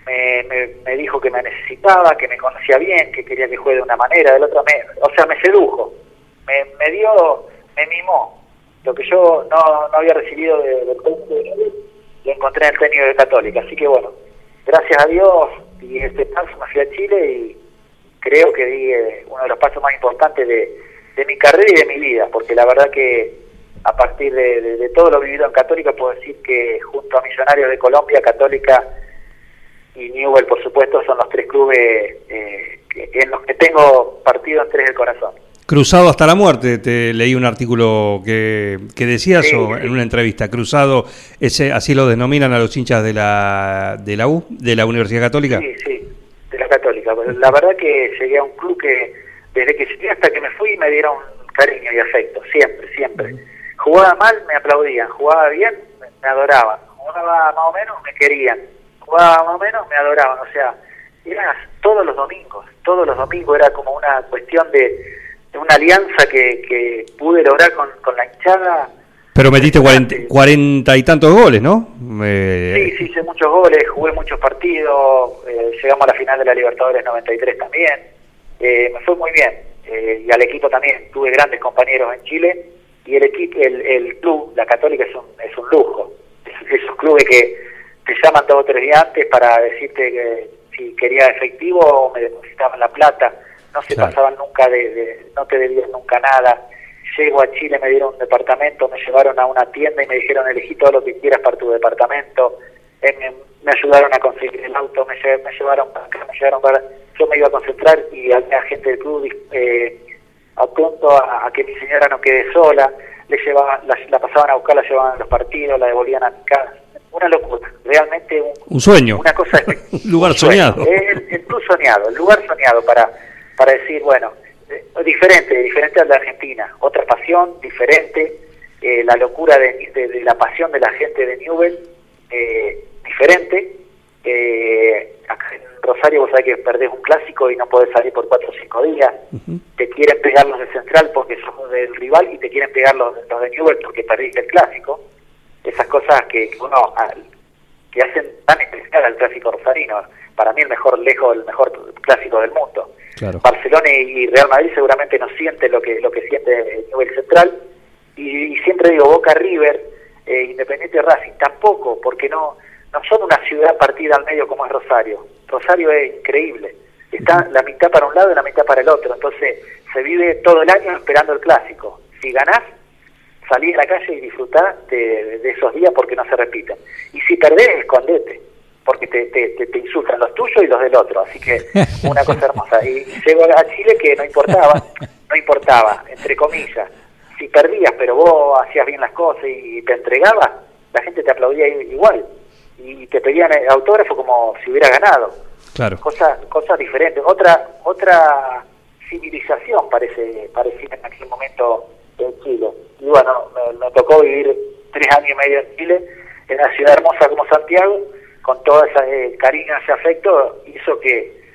me, me, dijo que me necesitaba, que me conocía bien, que quería que juegue de una manera, del otro, me, o sea, me sedujo, me, me dio, me mimó, lo que yo no, no había recibido del de, lo encontré en el técnico de Católica. Así que bueno, gracias a Dios y este paso me fui a Chile y creo que di eh, uno de los pasos más importantes de, de, mi carrera y de mi vida, porque la verdad que a partir de, todo lo vivido en Católica puedo decir que junto a Millonarios de Colombia, Católica y Newell, por supuesto, son los tres clubes eh, en los que tengo partido en tres del corazón. Cruzado hasta la muerte, te leí un artículo que, que decías o en una entrevista. Cruzado, ese, así lo denominan a los hinchas de la, de la U, de la Universidad Católica. Sí, sí, de la Católica. Pues, la verdad que llegué a un club que desde que llegué hasta que me fui me dieron cariño y afecto, siempre, siempre. Jugaba mal, me aplaudían, jugaba bien, me adoraban, jugaba más o menos, me querían, jugaba más o menos, me adoraban, o sea, era todos los domingos, todos los domingos era como una cuestión de una alianza que, que pude lograr con, con la hinchada. Pero metiste cuarenta, y tantos goles, ¿no? Sí, sí, hice muchos goles, jugué muchos partidos, eh, llegamos a la final de la Libertadores 93 también. Eh, me fue muy bien. Eh, y al equipo también, tuve grandes compañeros en Chile y el equipo, el, el club, la Católica es un, es un lujo. esos clubes que te llaman dos o tres días antes para decirte que si quería efectivo o me depositaban la plata no se pasaban nunca de, no te debían nunca nada. Llego a Chile, me dieron un departamento, me llevaron a una tienda y me dijeron elegí todo lo que quieras para tu departamento. Eh, me, ayudaron a conseguir el auto, me, me llevaron para acá, me llevaron para... yo me iba a concentrar y había gente del club eh, atento a, que mi señora no quede sola, le llevaban, la, pasaban a buscar, la llevaban a los partidos, la devolvían a mi casa. Una locura, realmente un, sueño. Una cosa un lugar soñado. El, el, club soñado, el lugar soñado para, para decir, bueno, eh, diferente, diferente al de Argentina, otra pasión, diferente, eh, la locura de, de, la pasión de la gente de Newell, eh, diferente. Eh, acá en Rosario vos sabés que perdés un clásico y no podés salir por cuatro o cinco días. Te quieren pegar los de Central porque somos del rival y te quieren pegar los, de Newell porque perdiste el clásico. Esas cosas que, uno que hacen tan especial al clásico rosarino. Para mí el mejor lejos, el mejor clásico del mundo. Barcelona y Real Madrid seguramente no sienten lo que lo que siente Newell Central y, siempre digo Boca River, eh, Independiente Racing, tampoco, porque no, no son una ciudad partida al medio como es Rosario. Rosario es increíble. Está la mitad para un lado y la mitad para el otro. Entonces se vive todo el año esperando el clásico. Si ganás, salí a la calle y disfrutá de, esos días porque no se repiten. Y si perdés, escondete, porque te, te, te, insultan los tuyos y los del otro. Así que una cosa hermosa. Y llego a Chile que no importaba, no importaba, entre comillas si perdías, pero vos hacías bien las cosas y te entregabas, la gente te aplaudía igual y te pedían autógrafo como si hubiera ganado. Claro. Cosas cosas diferentes. Otra otra civilización parece parecía en aquel momento en Chile. Y bueno, me, tocó vivir tres años y medio en Chile, en una ciudad hermosa como Santiago, con todo ese eh, cariño, ese afecto, hizo que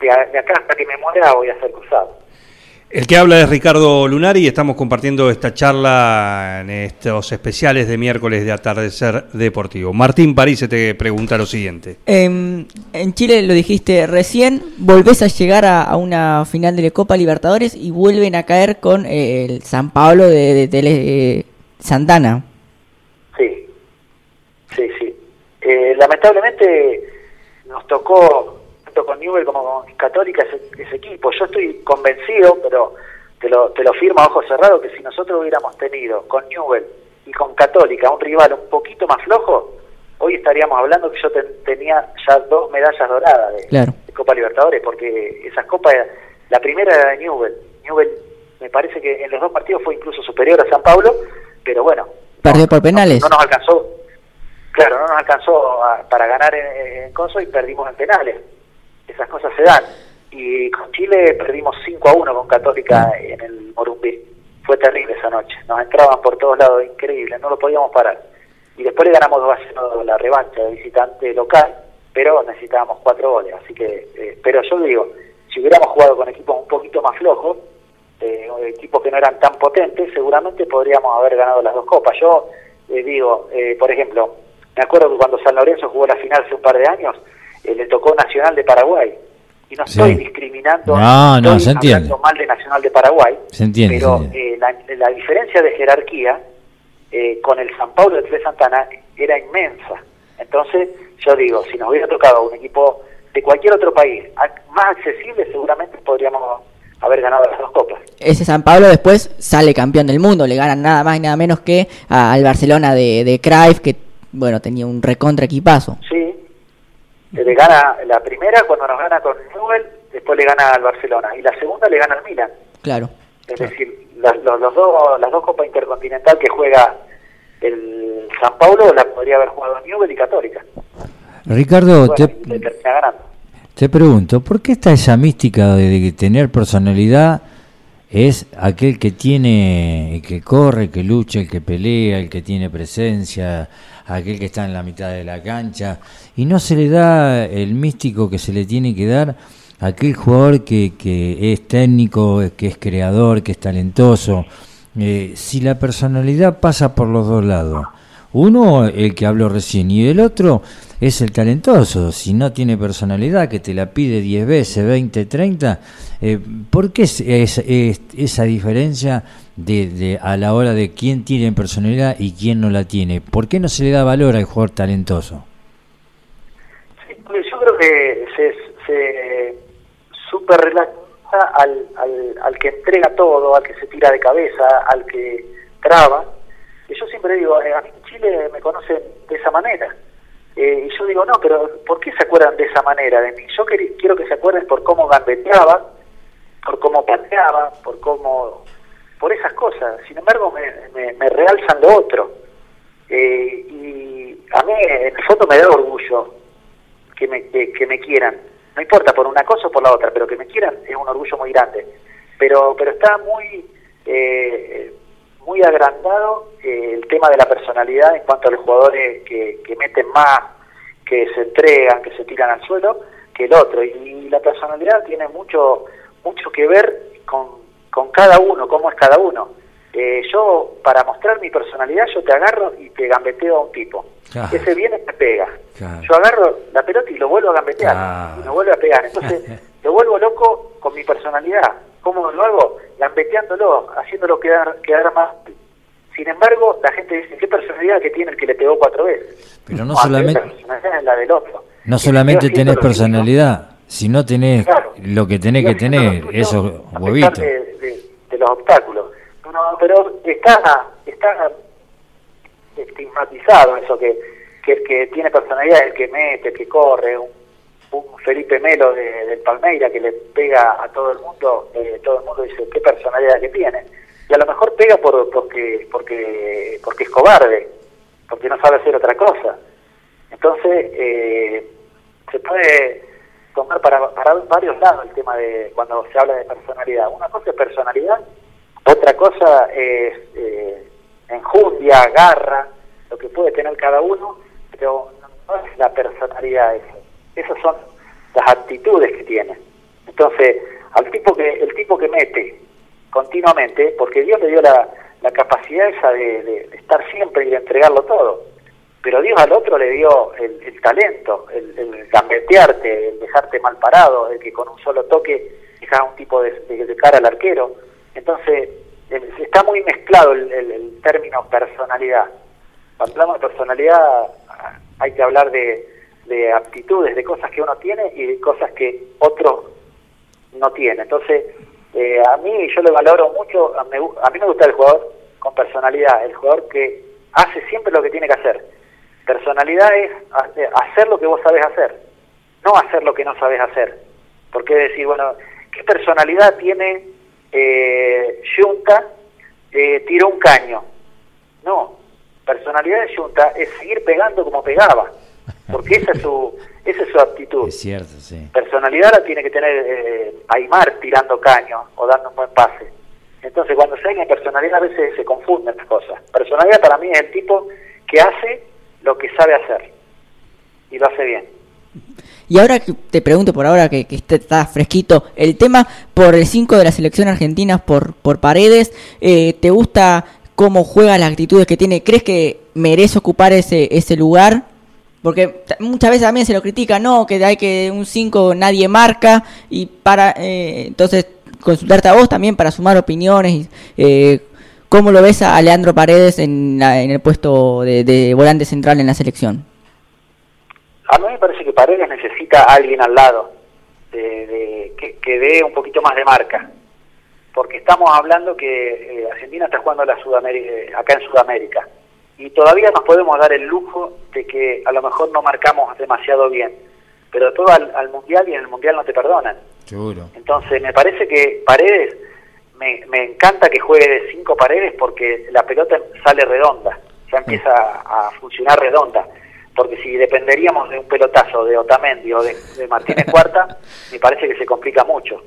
de acá hasta que me muera voy a ser cruzado. El que habla es Ricardo Lunari y estamos compartiendo esta charla en estos especiales de miércoles de atardecer deportivo. Martín París te pregunta lo siguiente. en Chile lo dijiste recién, volvés a llegar a, una final de la Copa Libertadores y vuelven a caer con eh, el San Pablo de, de, Santana. Sí, sí, sí. Eh, lamentablemente nos tocó con Newell como con Católica ese, equipo. Yo estoy convencido, pero te lo, te lo firmo a ojos cerrados, que si nosotros hubiéramos tenido con Newell y con Católica un rival un poquito más flojo, hoy estaríamos hablando que yo tenía ya dos medallas doradas de, Copa Libertadores, porque esas copas, la primera era de Newell. Newell me parece que en los dos partidos fue incluso superior a San Pablo, pero bueno. Perdió por penales. No, nos alcanzó, claro, no nos alcanzó para ganar en, en Coso y perdimos en penales esas cosas se dan. Y con Chile perdimos 5 a 1 con Católica en el Morumbí. Fue terrible esa noche. Nos entraban por todos lados, increíble, no lo podíamos parar. Y después le ganamos 2 a 0 la revancha de visitante local, pero necesitábamos 4 goles. Así que, eh, pero yo digo, si hubiéramos jugado con equipos un poquito más flojos, eh, equipos que no eran tan potentes, seguramente podríamos haber ganado las dos copas. Yo eh, digo, eh, por ejemplo, me acuerdo que cuando San Lorenzo jugó la final hace un par de años, eh, le tocó Nacional de Paraguay. Y no estoy discriminando, no, no, se entiende. mal de Nacional de Paraguay, se entiende, pero eh, la, diferencia de jerarquía eh, con el San Paulo de Tres Santana era inmensa. Entonces, yo digo, si nos hubiera tocado un equipo de cualquier otro país más accesible, seguramente podríamos haber ganado las dos copas. Ese San Pablo después sale campeón del mundo, le ganan nada más y nada menos que al Barcelona de, de Cruyff, que bueno, tenía un recontra equipazo. Sí, le gana la primera cuando nos gana con Newell, después le gana al Barcelona y la segunda le gana al Milan. Claro. Es decir, los, dos, las dos Copas Intercontinental que juega el San Paulo la podría haber jugado Newell y Católica. Ricardo, te, te pregunto, ¿por qué está esa mística de, tener personalidad? Es aquel que tiene, el que corre, el que lucha, el que pelea, el que tiene presencia, aquel que está en la mitad de la cancha, y no se le da el místico que se le tiene que dar a aquel jugador que, que es técnico, que es creador, que es talentoso. Eh, si la personalidad pasa por los dos lados, uno, el que habló recién, y el otro es el talentoso. Si no tiene personalidad, que te la pide 10 veces, 20, 30, eh, ¿por qué es, esa diferencia de, a la hora de quién tiene personalidad y quién no la tiene? ¿Por qué no se le da valor al jugador talentoso? Yo creo que se, se super al, al, al que entrega todo, al que se tira de cabeza, al que traba. Y yo siempre digo, eh, a mí Chile me conocen de esa manera Eh, y yo digo, no, pero ¿por qué se acuerdan de esa manera de mí? Yo quiero que se acuerden por cómo gambeteaba, por cómo pateaba, por cómo... por esas cosas. Sin embargo, me, me, realzan lo otro. Eh, y a mí, en el fondo, me da orgullo que me, que, me quieran. No importa por una cosa o por la otra, pero que me quieran es un orgullo muy grande. Pero, pero está muy... Eh, muy agrandado eh, el tema de la personalidad en cuanto a los jugadores que, meten más, que se entregan, que se tiran al suelo, que el otro. Y, la personalidad tiene mucho, mucho que ver con, con cada uno, cómo es cada uno. Eh, yo, para mostrar mi personalidad, yo te agarro y te gambeteo a un tipo. Ese viene y me pega. Yo agarro la pelota y lo vuelvo a gambetear. Y me vuelve a pegar. Entonces, lo vuelvo loco con mi personalidad. ¿Cómo lo hago? Gambeteándolo, haciéndolo quedar, quedar más. Sin embargo, la gente dice, ¿qué personalidad que tiene el que le pegó cuatro veces? Pero no, solamente... es la del otro. No solamente tenés personalidad, sino tenés lo que tenés que tener, esos huevitos. De, de, los obstáculos. pero está, está estigmatizado eso, que, que el que tiene personalidad el que mete, el que corre, un un Felipe Melo de, del Palmeira que le pega a todo el mundo, eh, todo el mundo dice qué personalidad que tiene. Y a lo mejor pega por, porque, porque, porque es cobarde, porque no sabe hacer otra cosa. Entonces, eh, se puede tomar para, para varios lados el tema de cuando se habla de personalidad. Una cosa es personalidad, otra cosa es eh, enjundia, garra, lo que puede tener cada uno, pero no es la personalidad eso esas son las actitudes que tiene. Entonces, al tipo que el tipo que mete continuamente, porque Dios le dio la, capacidad esa de, estar siempre y de entregarlo todo, pero Dios al otro le dio el, talento, el, el gambetearte, el dejarte mal parado, el que con un solo toque deja un tipo de, de, cara al arquero. Entonces, está muy mezclado el, término personalidad. Cuando hablamos de personalidad, hay que hablar de, de aptitudes, de cosas que uno tiene y de cosas que otro no tiene. Entonces, eh, a mí yo le valoro mucho, a, mí me gusta el jugador con personalidad, el jugador que hace siempre lo que tiene que hacer. Personalidad es hacer lo que vos sabés hacer, no hacer lo que no sabés hacer. Porque decir, bueno, ¿qué personalidad tiene eh, Junta? Eh, tiró un caño. No, personalidad de Junta es seguir pegando como pegaba porque esa es su, esa es su actitud. Es cierto, sí. Personalidad la tiene que tener eh, Aymar tirando caño o dando un buen pase. Entonces, cuando se habla personalidad, a veces se confunden las cosas. Personalidad para mí es el tipo que hace lo que sabe hacer y lo hace bien. Y ahora que te pregunto por ahora que, que está fresquito el tema por el 5 de la selección argentina por, por paredes, eh, ¿te gusta cómo juega las actitudes que tiene? ¿Crees que merece ocupar ese, ese lugar? Porque muchas veces también se lo critica, no, que hay que un 5 nadie marca y para eh, entonces consultarte a vos también para sumar opiniones. Eh, ¿Cómo lo ves a Leandro Paredes en, en el puesto de, volante central en la selección? A mí me parece que Paredes necesita a alguien al lado de, que, dé un poquito más de marca. Porque estamos hablando que eh, Argentina está jugando la Sudamérica, eh, acá en Sudamérica y todavía nos podemos dar el lujo de que a lo mejor no marcamos demasiado bien, pero todo al, mundial y en el mundial no te perdonan. Seguro. Entonces me parece que Paredes, me, me encanta que juegue de cinco paredes porque la pelota sale redonda, ya empieza a, funcionar redonda. Porque si dependeríamos de un pelotazo de Otamendi o de, Martínez Cuarta, me parece que se complica mucho.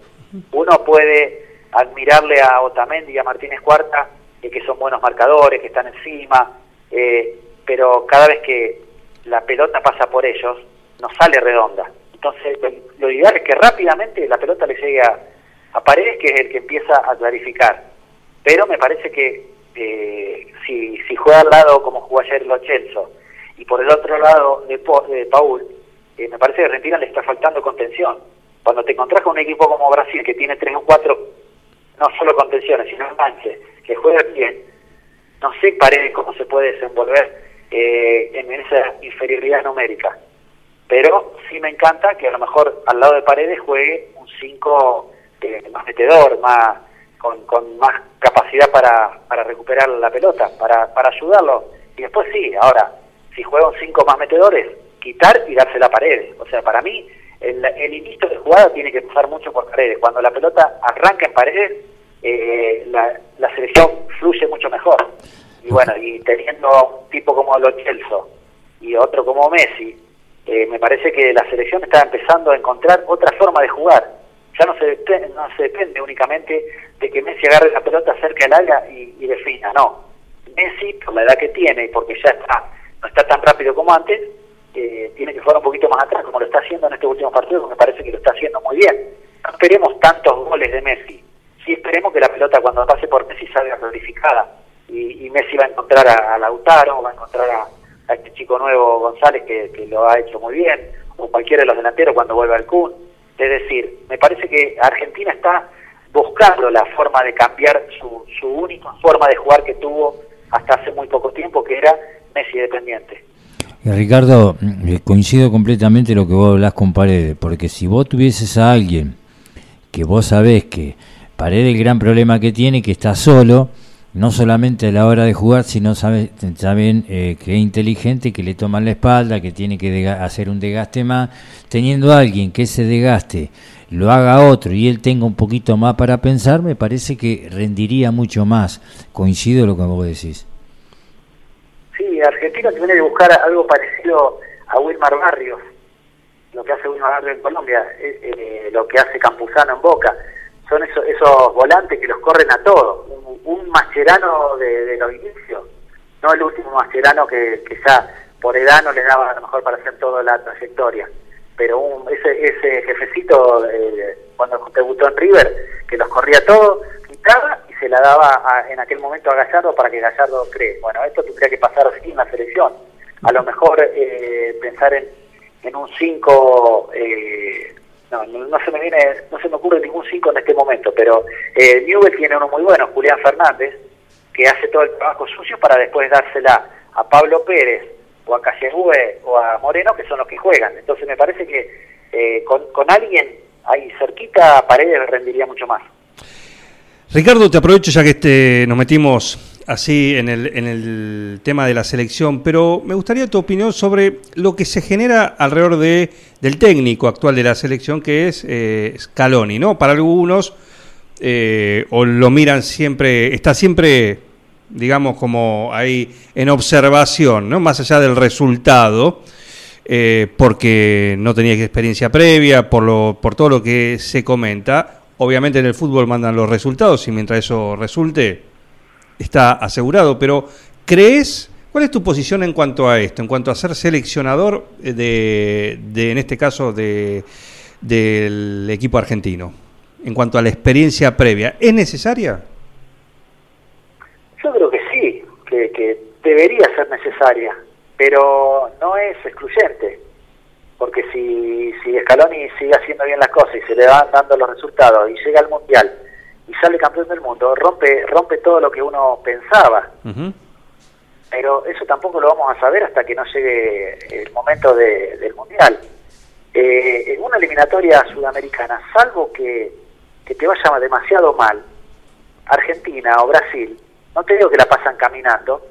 Uno puede admirarle a Otamendi y a Martínez Cuarta, que son buenos marcadores, que están encima, eh, pero cada vez que la pelota pasa por ellos, no sale redonda. Entonces, lo, ideal es que rápidamente la pelota le llegue a, Paredes, que es el que empieza a clarificar. Pero me parece que eh, si, si juega al lado como jugó ayer Lo Chelso y por el otro lado de, Paul, eh, me parece que a Argentina le está faltando contención. Cuando te encontrás con un equipo como Brasil que tiene tres o cuatro, no solo contenciones, sino enganches, que juega bien, no sé Paredes cómo se puede desenvolver eh, en esa inferioridad numérica. Pero sí me encanta que a lo mejor al lado de Paredes juegue un 5 eh, más metedor, más con, más capacidad para, para recuperar la pelota, para, ayudarlo. Y después sí, ahora, si juega un 5 más metedores, quitar y darse la pared. O sea, para mí el, el, inicio de jugada tiene que pasar mucho por paredes. Cuando la pelota arranca en paredes, eh, la, selección fluye mucho mejor. Y bueno, y teniendo un tipo como Lo Celso y otro como Messi, eh, me parece que la selección está empezando a encontrar otra forma de jugar. Ya no se, no se depende únicamente de que Messi agarre la pelota cerca del área y, y defina, no. Messi, por la edad que tiene y porque ya está, no está tan rápido como antes, eh, tiene que jugar un poquito más atrás, como lo está haciendo en este último partido, me parece que lo está haciendo muy bien. No esperemos tantos goles de Messi, esperemos que la pelota cuando pase por Messi salga clarificada y, Messi va a encontrar a, Lautaro, va a encontrar a, este chico nuevo González que, lo ha hecho muy bien, o cualquiera de los delanteros cuando vuelva al Kun. Es decir, me parece que Argentina está buscando la forma de cambiar su, su única forma de jugar que tuvo hasta hace muy poco tiempo, que era Messi dependiente. Ricardo, eh, coincido completamente lo que vos hablas con Paredes, porque si vos tuvieses a alguien que vos sabés que Paredes el gran problema que tiene, que está solo, no solamente a la hora de jugar, sino sabe, eh, que es inteligente, que le toman la espalda, que tiene que hacer un desgaste más, teniendo a alguien que ese desgaste lo haga otro y él tenga un poquito más para pensar, me parece que rendiría mucho más. Coincido lo que vos decís. Sí, Argentina tiene que buscar algo parecido a Wilmar Barrios, lo que hace Wilmar Barrios en Colombia, eh, lo que hace Campuzano en Boca. Son esos, esos volantes que los corren a todos. Un, un Mascherano de, los inicios, no el último Mascherano que, que ya por edad no le daba a lo mejor para hacer toda la trayectoria. Pero un, ese, ese jefecito, eh, cuando debutó en River, que los corría todos, quitaba y se la daba a, en aquel momento a Gallardo para que Gallardo cree. Bueno, esto tendría que pasar así en la selección. A lo mejor eh, pensar en, en un 5, eh, no, no, se me viene, no se me ocurre ningún 5 en este momento, pero eh, Newell tiene uno muy bueno, Julián Fernández, que hace todo el trabajo suyo para después dársela a Pablo Pérez o a Callegüe o a Moreno, que son los que juegan. Entonces me parece que eh, con, con alguien ahí cerquita, Paredes rendiría mucho más. Ricardo, te aprovecho ya que este, nos metimos así en el, en el tema de la selección, pero me gustaría tu opinión sobre lo que se genera alrededor de, del técnico actual de la selección, que es eh, Scaloni, ¿no? Para algunos, eh, o lo miran siempre, está siempre, digamos, como ahí en observación, ¿no? Más allá del resultado. Eh, porque no tenía experiencia previa, por, lo, por todo lo que se comenta, Obviamente en el fútbol mandan los resultados y mientras eso resulte está asegurado, pero ¿crees, cuál es tu posición en cuanto a esto, en cuanto a ser seleccionador de, de en este caso, de, del equipo argentino? En cuanto a la experiencia previa, ¿es necesaria? Yo creo que sí, que, que debería ser necesaria, pero no es excluyente porque si, si Scaloni sigue haciendo bien las cosas y se le van dando los resultados y llega al Mundial y sale campeón del mundo, rompe rompe todo lo que uno pensaba. Uh -huh. Pero eso tampoco lo vamos a saber hasta que no llegue el momento de, del Mundial. Eh, en una eliminatoria sudamericana, salvo que, que te vaya demasiado mal, Argentina o Brasil, no te digo que la pasan caminando,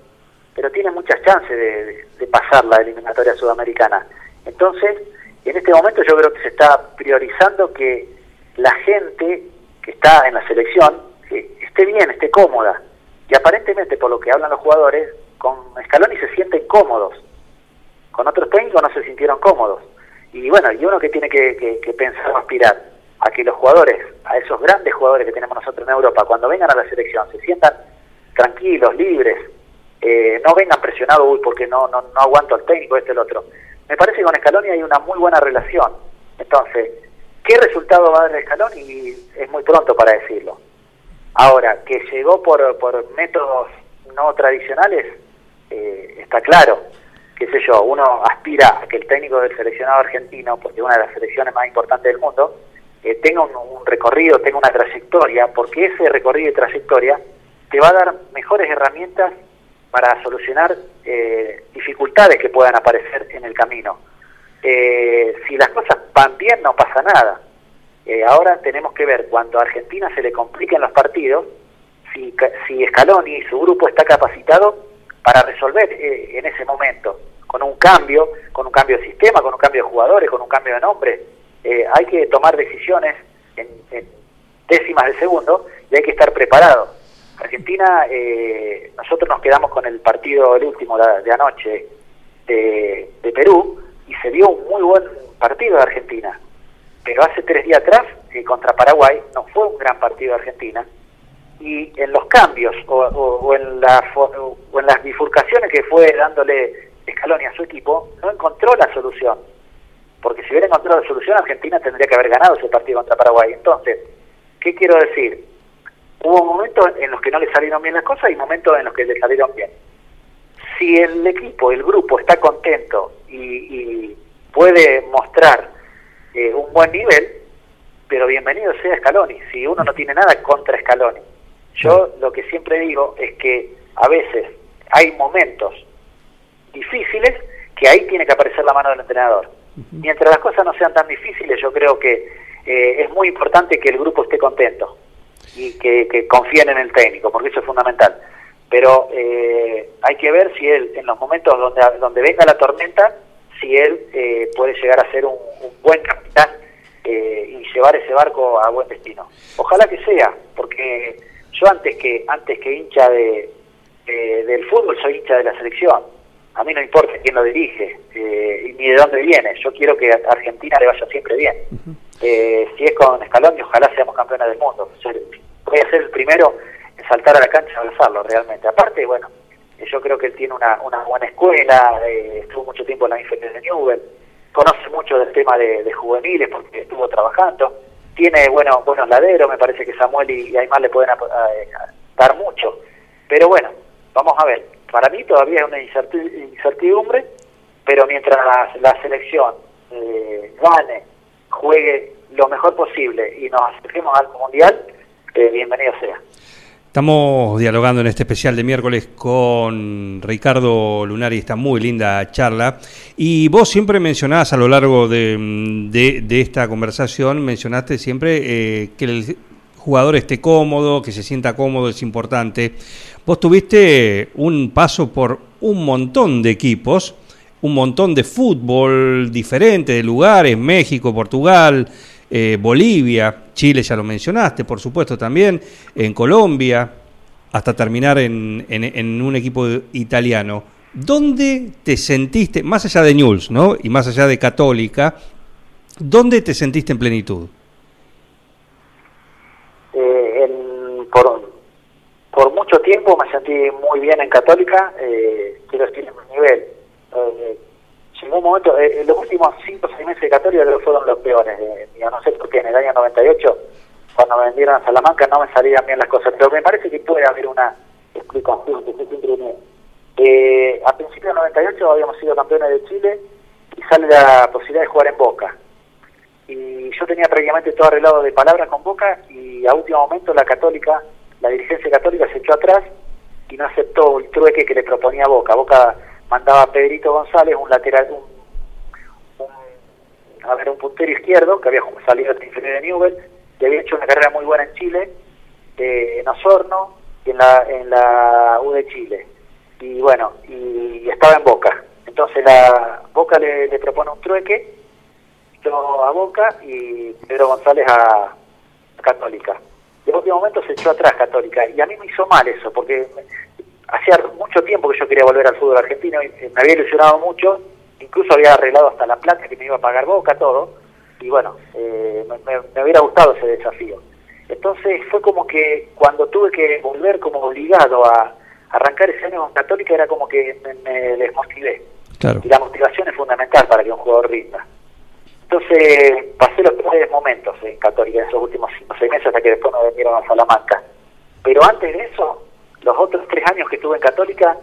pero tiene muchas chances de, de, de pasar la eliminatoria sudamericana. Entonces, en este momento yo creo que se está priorizando que la gente que está en la selección que esté bien, esté cómoda. Y aparentemente, por lo que hablan los jugadores, con Scaloni se sienten cómodos. Con otros técnicos no se sintieron cómodos. Y bueno, y uno que tiene que, que, pensar o aspirar a que los jugadores, a esos grandes jugadores que tenemos nosotros en Europa, cuando vengan a la selección, se sientan tranquilos, libres, eh, no vengan presionados, uy, porque no, no, no aguanto al técnico, este el otro me parece que con Scaloni hay una muy buena relación. Entonces, ¿qué resultado va a dar Scaloni? Es muy pronto para decirlo. Ahora, que llegó por, por métodos no tradicionales, eh, está claro. Qué sé yo, uno aspira a que el técnico del seleccionado argentino, porque es una de las selecciones más importantes del mundo, eh, tenga un, un recorrido, tenga una trayectoria, porque ese recorrido y trayectoria te va a dar mejores herramientas para solucionar eh, dificultades que puedan aparecer en el camino. Eh, si las cosas van bien, no pasa nada. Eh, ahora tenemos que ver cuando a Argentina se le compliquen los partidos, si, si Scaloni y su grupo está capacitado para resolver eh, en ese momento, con un cambio, con un cambio de sistema, con un cambio de jugadores, con un cambio de nombre. Eh, hay que tomar decisiones en, décimas de segundo y hay que estar preparado. Argentina, eh, nosotros nos quedamos con el partido, el último de anoche de, de Perú, y se dio un muy buen partido de Argentina. Pero hace tres días atrás, eh, contra Paraguay, no fue un gran partido de Argentina. Y en los cambios o, en la, o en las bifurcaciones que fue dándole Scaloni a su equipo, no encontró la solución. Porque si hubiera encontrado la solución, Argentina tendría que haber ganado ese partido contra Paraguay. Entonces, ¿qué quiero decir? Hubo momentos en los que no le salieron bien las cosas y momentos en los que le salieron bien. Si el equipo, el grupo está contento y puede mostrar eh, un buen nivel, pero bienvenido sea Scaloni, si uno no tiene nada contra Scaloni. Yo lo que siempre digo es que a veces hay momentos difíciles que ahí tiene que aparecer la mano del entrenador. Mientras las cosas no sean tan difíciles, yo creo que eh, es muy importante que el grupo esté contento y que, confíen en el técnico, porque eso es fundamental. Pero eh, hay que ver si él, en los momentos donde, donde venga la tormenta, si él eh, puede llegar a ser un, buen capitán eh, y llevar ese barco a buen destino. Ojalá que sea, porque yo antes que antes que hincha de, del fútbol soy hincha de la selección. A mí no importa quién lo dirige eh, ni de dónde viene. Yo quiero que a Argentina le vaya siempre bien. si es con Scaloni, ojalá seamos campeones del mundo. Voy a ser el primero saltar a la cancha y abrazarlo realmente. Aparte, bueno, yo creo que él tiene una, una buena escuela, eh, estuvo mucho tiempo en la inferior de Newell, conoce mucho del tema de, juveniles porque estuvo trabajando, tiene bueno, buenos laderos, me parece que Samuel y, Aymar le pueden dar mucho, pero bueno, vamos a ver, para mí todavía es una incertidumbre, pero mientras la, selección eh, gane, juegue lo mejor posible y nos acerquemos al Mundial, eh, bienvenido sea. Estamos dialogando en este especial de miércoles con Ricardo Lunari, esta muy linda charla. Y vos siempre mencionás a lo largo de, esta conversación, mencionaste siempre eh, que el jugador esté cómodo, que se sienta cómodo, es importante. Vos tuviste un paso por un montón de equipos, un montón de fútbol diferente, de lugares, México, Portugal, eh, Bolivia, Chile ya lo mencionaste, por supuesto también, en Colombia, hasta terminar en, en, un equipo italiano. ¿Dónde te sentiste, más allá de Newell's, ¿no? Y más allá de Católica, ¿dónde te sentiste en plenitud? Eh, por, por mucho tiempo me sentí muy bien en Católica, eh, quiero decir en mi nivel. Eh, llegó un momento, eh, los últimos 5 o 6 meses de Católica fueron los peores. Eh, no sé por en el año 98, cuando me vendieron a Salamanca, no me salían bien las cosas. Pero me parece que puede haber una explicación que siempre eh, a principios del 98 habíamos sido campeones de Chile y sale la posibilidad de jugar en Boca. Y yo tenía prácticamente todo arreglado de palabras con Boca y a último momento la Católica, la dirigencia católica se echó atrás y no aceptó el trueque que le proponía Boca. Boca mandaba Pedrito González, un lateral, un, a ver, un puntero izquierdo que había salido de inferior de Newell, que había hecho una carrera muy buena en Chile, en Osorno y en la, en la U de Chile. Y bueno, y, estaba en Boca. Entonces la Boca le, propone un trueque, yo a Boca y Pedro González a, Católica. Y en último momento se echó atrás Católica. Y a mí me hizo mal eso, porque hacía mucho tiempo que yo quería volver al fútbol argentino, y eh, me había ilusionado mucho, incluso había arreglado hasta la plata que me iba a pagar Boca, todo, y bueno, eh, me, hubiera gustado ese desafío. Entonces fue como que cuando tuve que volver como obligado a arrancar ese año con Católica era como que me, desmotivé. Y la motivación es fundamental para que un jugador rinda. Entonces pasé los peores momentos en Católica en esos últimos cinco o seis meses hasta que después me vendieron a Salamanca. Pero antes de eso, los otros tres años que estuve en Católica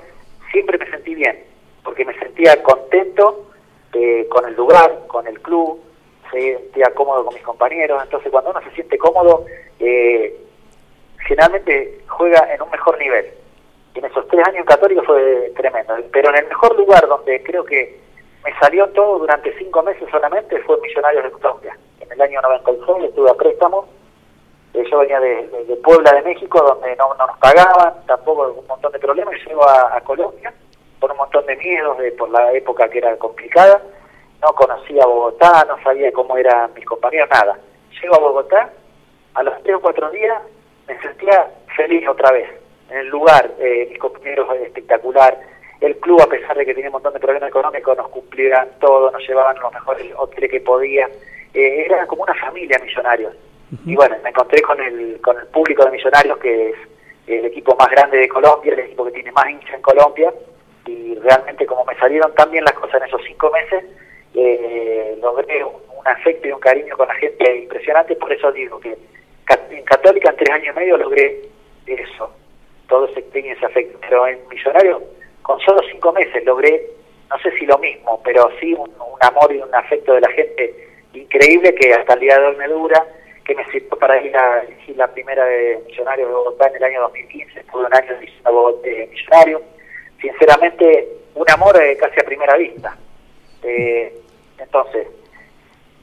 siempre me sentí bien, porque me sentía contento eh, con el lugar, con el club, se sentía cómodo con mis compañeros, entonces cuando uno se siente cómodo, eh, generalmente juega en un mejor nivel. Y en esos tres años en Católica fue tremendo, pero en el mejor lugar donde creo que me salió todo durante cinco meses solamente fue Millonarios de Colombia. En el año 96 estuve a préstamo yo venía de, Puebla de México, donde no, nos pagaban, tampoco un montón de problemas, y llego a, Colombia, por un montón de miedos, de, por la época que era complicada. No conocía Bogotá, no sabía cómo eran mis compañeros, nada. Llego a Bogotá, a los tres o cuatro días me sentía feliz otra vez. En el lugar, eh, mis compañeros espectacular. El club, a pesar de que tenía un montón de problemas económicos, nos cumplían todo, nos llevaban los mejores hoteles que podían. Eh, era como una familia millonarios. Y bueno, me encontré con el, con el público de Millonarios, que es el equipo más grande de Colombia, el equipo que tiene más hinchas en Colombia, y realmente como me salieron tan bien las cosas en esos cinco meses, eh, logré un, afecto y un cariño con la gente impresionante, por eso digo que en Católica en tres años y medio logré eso, todo ese cariño ese afecto, pero en Millonarios con solo cinco meses logré, no sé si lo mismo, pero sí un, un amor y un afecto de la gente increíble que hasta el día de hoy me dura, que me sirvió para ir a elegir la primera de Millonarios de Bogotá en el año 2015, fue un año de Millonario. Sinceramente, un amor eh, casi a primera vista. Eh, entonces,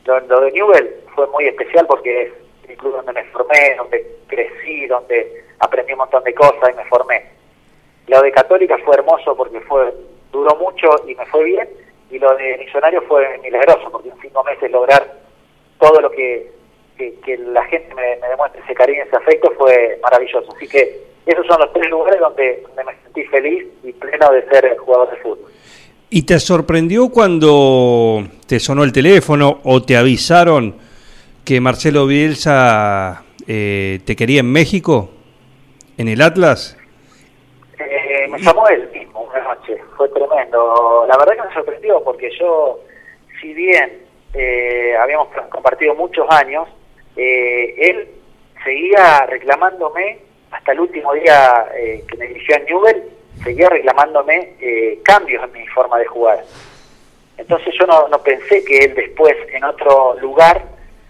lo, de Newell fue muy especial porque es el club donde me formé, donde crecí, donde aprendí un montón de cosas y me formé. Lo de Católica fue hermoso porque fue duró mucho y me fue bien, y lo de Millonario fue milagroso porque en cinco meses lograr todo lo que que, la gente me, demuestre ese cariño, ese afecto, fue maravilloso. Así que esos son los tres lugares donde, me sentí feliz y pleno de ser jugador de fútbol. ¿Y te sorprendió cuando te sonó el teléfono o te avisaron que Marcelo Bielsa eh, te quería en México, en el Atlas? Eh, me llamó él mismo una noche, fue tremendo. La verdad que me sorprendió porque yo, si bien eh, habíamos compartido muchos años, eh, él seguía reclamándome, hasta el último día eh, que me dirigió a Newell, seguía reclamándome eh, cambios en mi forma de jugar. Entonces yo no, no pensé que él después, en otro lugar,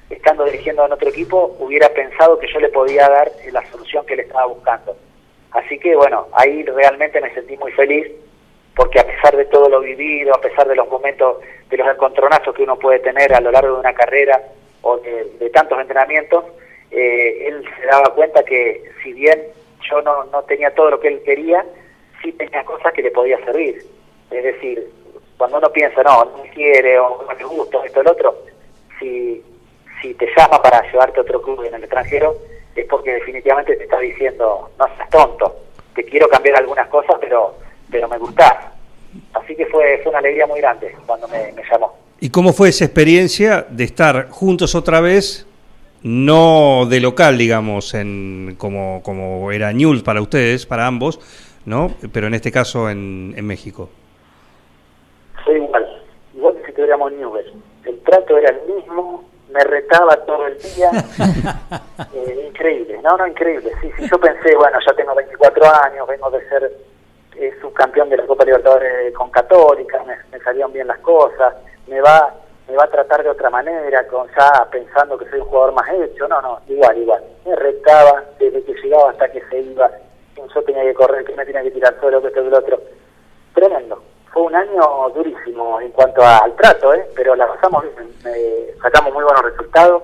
estando dirigiendo en otro equipo, hubiera pensado que yo le podía dar la solución que él estaba buscando. Así que bueno, ahí realmente me sentí muy feliz porque a pesar de todo lo vivido, a pesar de los momentos, de los encontronazos que uno puede tener a lo largo de una carrera, o de, tantos entrenamientos, eh, él se daba cuenta que si bien yo no, no tenía todo lo que él quería, sí tenía cosas que le podía servir. Es decir, cuando uno piensa, no, no quiere o no me gusta, esto, el otro, si, si te llama para llevarte a otro club en el extranjero, es porque definitivamente te está diciendo, no seas tonto, te quiero cambiar algunas cosas, pero, pero me gusta Así que fue, fue una alegría muy grande cuando me llamó. ¿Y cómo fue esa experiencia de estar juntos otra vez, no de local, digamos, en como, como era Newell's para ustedes, para ambos, ¿no? Pero en este caso en, en México. Fue igual, igual que si tuviéramos Newell's. El trato era el mismo, me retaba todo el día. eh, increíble, no, no, increíble. Sí, sí, yo pensé, bueno, ya tengo 24 años, vengo de ser eh, subcampeón de la Copa Libertadores con Católica, me, me salían bien las cosas me va me va a tratar de otra manera, con ya pensando que soy un jugador más hecho, no, no, igual, igual. Me retaba desde que llegaba hasta que se iba, yo tenía que correr, que me tenía que tirar solo, que esto y lo otro. Tremendo. Fue un año durísimo en cuanto al trato, ¿eh? pero la pasamos bien, sacamos muy buenos resultados,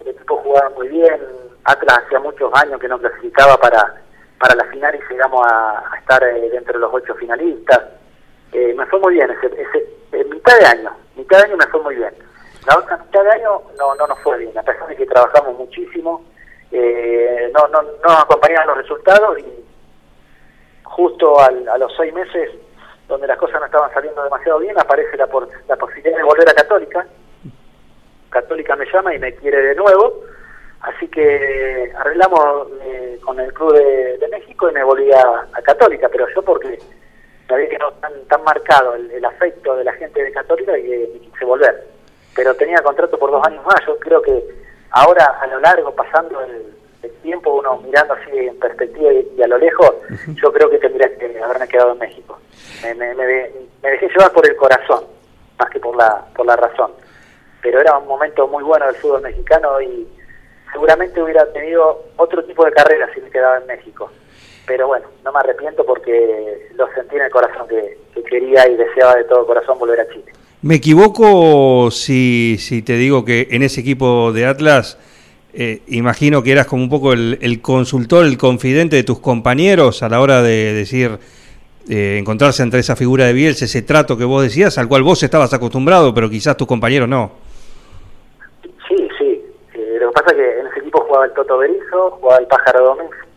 el equipo jugaba muy bien, Atlas hacía muchos años que no clasificaba para, para la final y llegamos a, estar eh, dentro de los ocho finalistas. Eh, me fue muy bien, ese, ese, mitad de año, mitad de año me fue muy bien. La otra mitad de año no, no nos fue bien, a pesar de que trabajamos muchísimo, eh, no, no, no nos acompañaban los resultados y justo a los seis meses, donde las cosas no estaban saliendo demasiado bien, aparece la, por, la posibilidad de volver a Católica. Católica me llama y me quiere de nuevo, así que arreglamos eh, con el Club de, México y me volví a, a Católica, pero yo porque sabía que no tan, tan marcado el, afecto de la gente de Católica y, quise volver. Pero tenía contrato por dos años más. Yo creo que ahora, a lo largo, pasando el, tiempo, uno mirando así en perspectiva y, a lo lejos, yo creo que tendría que haberme quedado en México. Me, me, me, dejé llevar por el corazón, más que por la, por la razón. Pero era un momento muy bueno del fútbol mexicano y seguramente hubiera tenido otro tipo de carrera si me quedaba en México pero bueno, no me arrepiento porque lo sentí en el corazón que, quería y deseaba de todo corazón volver a Chile. ¿Me equivoco si, si te digo que en ese equipo de Atlas eh, imagino que eras como un poco el, consultor, el confidente de tus compañeros a la hora de decir eh, encontrarse entre esa figura de Bielsa, ese trato que vos decías, al cual vos estabas acostumbrado, pero quizás tus compañeros no. Sí, sí. Eh, lo que pasa es que en ese equipo jugaba el Toto Berizo, jugaba el Pájaro Domingo.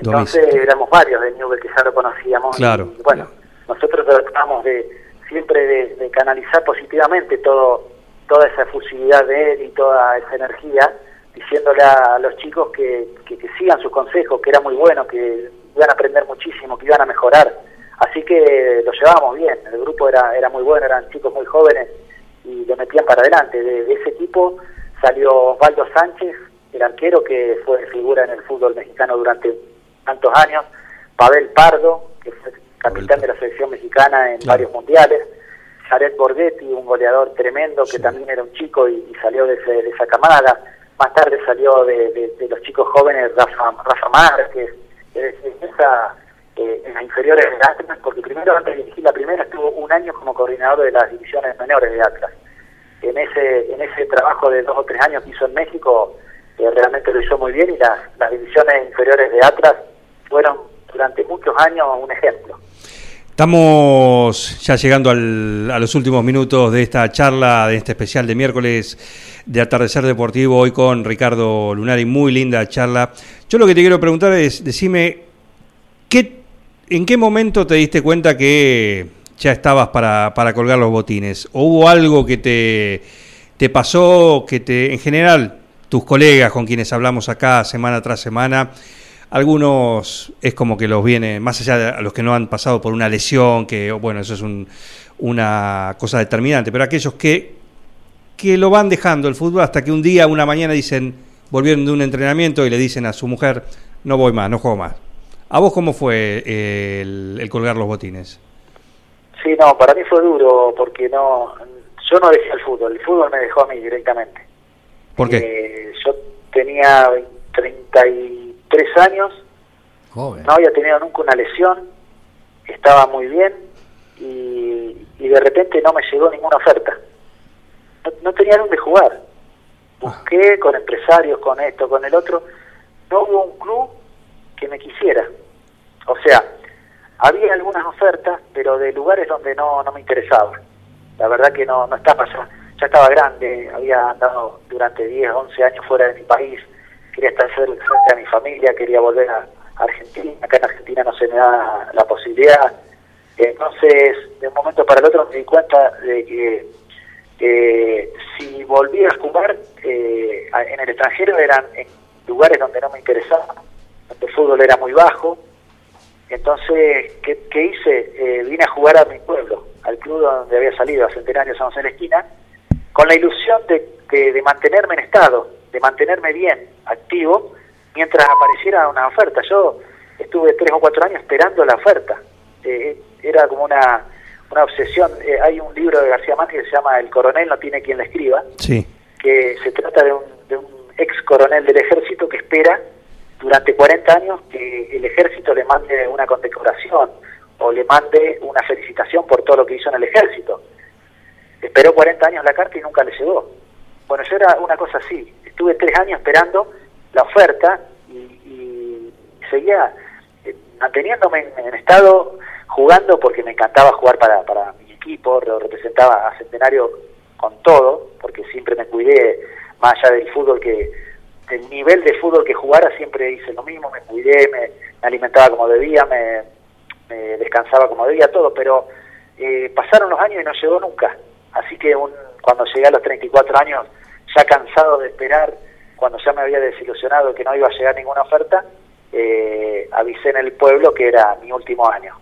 Entonces éramos varios de Newell que ya lo conocíamos. Claro. Y, bueno, nosotros tratamos de siempre de, canalizar positivamente todo toda esa efusividad de él y toda esa energía, diciéndole a los chicos que, que, sigan sus consejos, que era muy bueno, que iban a aprender muchísimo, que iban a mejorar. Así que lo llevábamos bien, el grupo era, era muy bueno, eran chicos muy jóvenes y lo metían para adelante. De, ese equipo salió Osvaldo Sánchez, el arquero que fue figura en el fútbol mexicano durante tantos años, Pavel Pardo, que fue capitán de la selección mexicana en varios mundiales, Jared Borghetti, un goleador tremendo que también era un chico y, salió de, esa camada, más tarde salió de, los chicos jóvenes Rafa, Rafa Márquez, esa, eh, en las inferiores de Atlas, porque primero antes de dirigir la primera estuvo un año como coordinador de las divisiones menores de Atlas. En ese, en ese trabajo de dos o tres años que hizo en México, eh, realmente lo hizo muy bien y las, las divisiones inferiores de Atlas fueron durante muchos años un ejemplo. Estamos ya llegando al, a los últimos minutos de esta charla, de este especial de miércoles de Atardecer Deportivo, hoy con Ricardo Lunari, muy linda charla. Yo lo que te quiero preguntar es, decime, ¿qué, ¿en qué momento te diste cuenta que ya estabas para, para colgar los botines? ¿O hubo algo que te, te pasó, que te, en general, tus colegas con quienes hablamos acá semana tras semana, algunos es como que los viene, más allá de los que no han pasado por una lesión, que bueno, eso es una cosa determinante, pero aquellos que, que lo van dejando el fútbol hasta que un día, una mañana dicen, volvieron de un entrenamiento y le dicen a su mujer, no voy más, no juego más. ¿A vos cómo fue eh, el, colgar los botines? Sí, no, para mí fue duro porque no, yo no dejé el fútbol, el fútbol me dejó a mí directamente. ¿Por qué? Eh, yo tenía 30 y tres años, no había tenido nunca una lesión, estaba muy bien y, de repente no me llegó ninguna oferta. No, tenía dónde jugar. Busqué con empresarios, con esto, con el otro. No hubo un club que me quisiera. O sea, había algunas ofertas, pero de lugares donde no, no me interesaba. La verdad que no, no estaba ya, ya estaba grande, había andado durante 10, 11 años fuera de mi país, quería estar cerca de mi familia, quería volver a Argentina, acá en Argentina no se me da la posibilidad. Entonces, de un momento para el otro me di cuenta de que si volvía a jugar eh, en el extranjero eran en lugares donde no me interesaba, donde el fútbol era muy bajo. Entonces, ¿qué, hice? Eh, vine a jugar a mi pueblo, al club donde había salido, a Centenario San José de la Esquina, con la ilusión de mantenerme en estado, de mantenerme bien, activo, mientras apareciera una oferta. Yo estuve tres o cuatro años esperando la oferta. Eh, era como una, una obsesión. Eh, hay un libro de García Márquez que se llama El coronel no tiene quien le escriba, sí. que se trata de un, de un ex coronel del ejército que espera durante 40 años que el ejército le mande una condecoración o le mande una felicitación por todo lo que hizo en el ejército. Esperó 40 años la carta y nunca le llegó. Bueno, yo era una cosa así. Estuve tres años esperando la oferta y, seguía eh, manteniéndome en, estado jugando porque me encantaba jugar para, para mi equipo, lo representaba a Centenario con todo, porque siempre me cuidé, más allá del fútbol que, el nivel de fútbol que jugara, siempre hice lo mismo, me cuidé, me, alimentaba como debía, me, descansaba como debía, todo, pero eh, pasaron los años y no llegó nunca. Así que un, cuando llegué a los 34 años ya cansado de esperar, cuando ya me había desilusionado que no iba a llegar ninguna oferta, eh, avisé en el pueblo que era mi último año.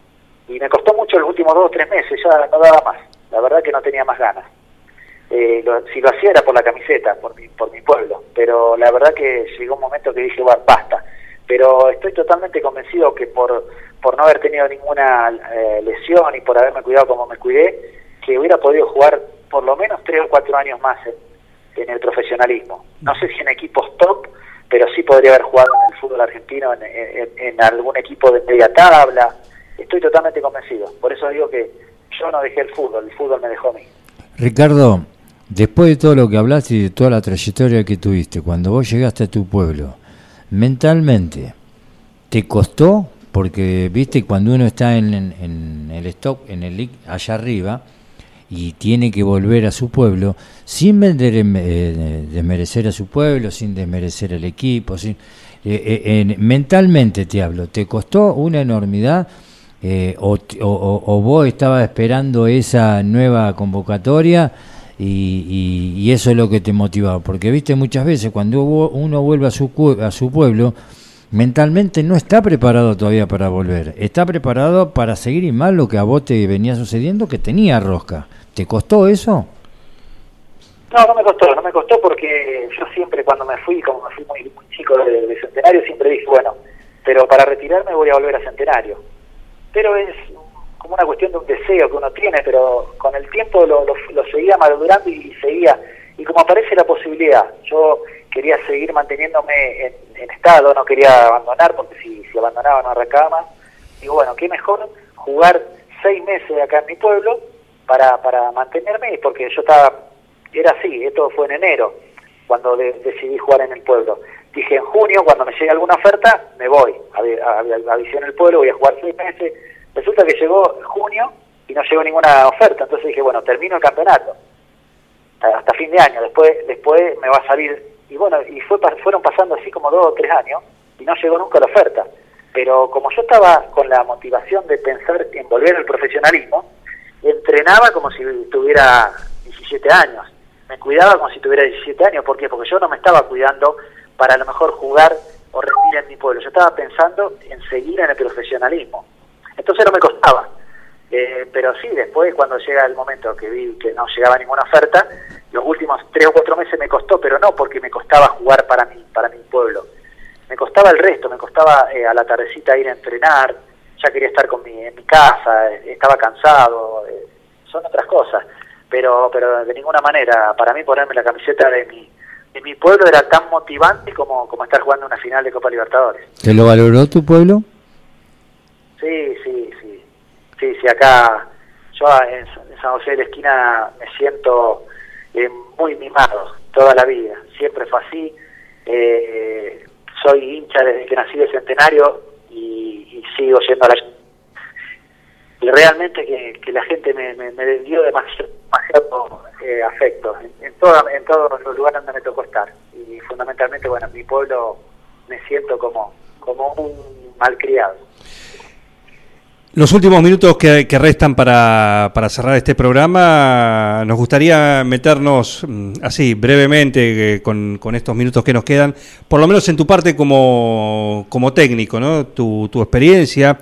Y me costó mucho los últimos dos o tres meses, ya no daba más, la verdad que no tenía más ganas. Eh, si lo hacía era por la camiseta, por mi, por mi pueblo, pero la verdad que llegó un momento que dije, bueno, basta. Pero estoy totalmente convencido que por, por no haber tenido ninguna eh, lesión y por haberme cuidado como me cuidé, que hubiera podido jugar por lo menos tres o cuatro años más en, el profesionalismo. No sé si en equipos top, pero sí podría haber jugado en el fútbol argentino, en, algún equipo de media tabla. Estoy totalmente convencido. Por eso digo que yo no dejé el fútbol, el fútbol me dejó a mí. Ricardo, después de todo lo que hablaste y de toda la trayectoria que tuviste, cuando vos llegaste a tu pueblo, mentalmente, ¿te costó porque, viste, cuando uno está en, en el stock, en el allá arriba, y tiene que volver a su pueblo, sin eh, desmerecer a su pueblo, sin desmerecer al equipo, sin, eh, eh, mentalmente te hablo, ¿te costó una enormidad? O, o, vos estabas esperando esa nueva convocatoria y, y, eso es lo que te motivaba, porque viste muchas veces cuando uno vuelve a su, a su pueblo, mentalmente no está preparado todavía para volver. Está preparado para seguir y más lo que a vos te venía sucediendo, que tenía rosca. ¿Te costó eso? No, no me costó, no me costó porque yo siempre cuando me fui, como me fui muy, chico de, Centenario, siempre dije, bueno, pero para retirarme voy a volver a Centenario. Pero es como una cuestión de un deseo que uno tiene, pero con el tiempo lo, lo seguía madurando y seguía, y como aparece la posibilidad, yo quería seguir manteniéndome en, estado, no quería abandonar, porque si, abandonaba no arrancaba más. Y bueno, qué mejor jugar seis meses acá en mi pueblo para, para mantenerme, porque yo estaba, era así, esto fue en enero, cuando decidí jugar en el pueblo. Dije, en junio, cuando me llegue alguna oferta, me voy a, a, a, en el pueblo, voy a jugar seis meses. Resulta que llegó junio y no llegó ninguna oferta, entonces dije, bueno, termino el campeonato hasta fin de año, después después me va a salir y bueno, y fue fueron pasando así como dos o tres años y no llegó nunca la oferta. Pero como yo estaba con la motivación de pensar en volver al profesionalismo, entrenaba como si tuviera 17 años, me cuidaba como si tuviera 17 años, ¿por qué? Porque yo no me estaba cuidando para a lo mejor jugar o rendir en mi pueblo, yo estaba pensando en seguir en el profesionalismo. Entonces no me costaba. Eh, pero sí, después cuando llega el momento que vi que no llegaba ninguna oferta, los últimos tres o cuatro meses me costó, pero no porque me costaba jugar para mi, para mi pueblo. Me costaba el resto, me costaba eh, a la tardecita ir a entrenar, ya quería estar con mi, en mi casa, estaba cansado, eh, son otras cosas. Pero, pero de ninguna manera, para mí ponerme la camiseta de mi, de mi pueblo era tan motivante como, como estar jugando una final de Copa Libertadores. ¿Te lo valoró tu pueblo? Sí, sí, sí. Sí, sí, acá yo en, San José de la Esquina me siento eh, muy mimado toda la vida, siempre fue así. Eh, soy hincha desde que nací de Centenario y, sigo siendo la y realmente que, la gente me, me, dio demasiado, eh, afecto. En, en, en todos los lugares donde me tocó estar. Y fundamentalmente bueno en mi pueblo me siento como como un malcriado los últimos minutos que, restan para, para, cerrar este programa, nos gustaría meternos mm, así brevemente eh, con, estos minutos que nos quedan, por lo menos en tu parte como, como técnico, ¿no? tu, tu experiencia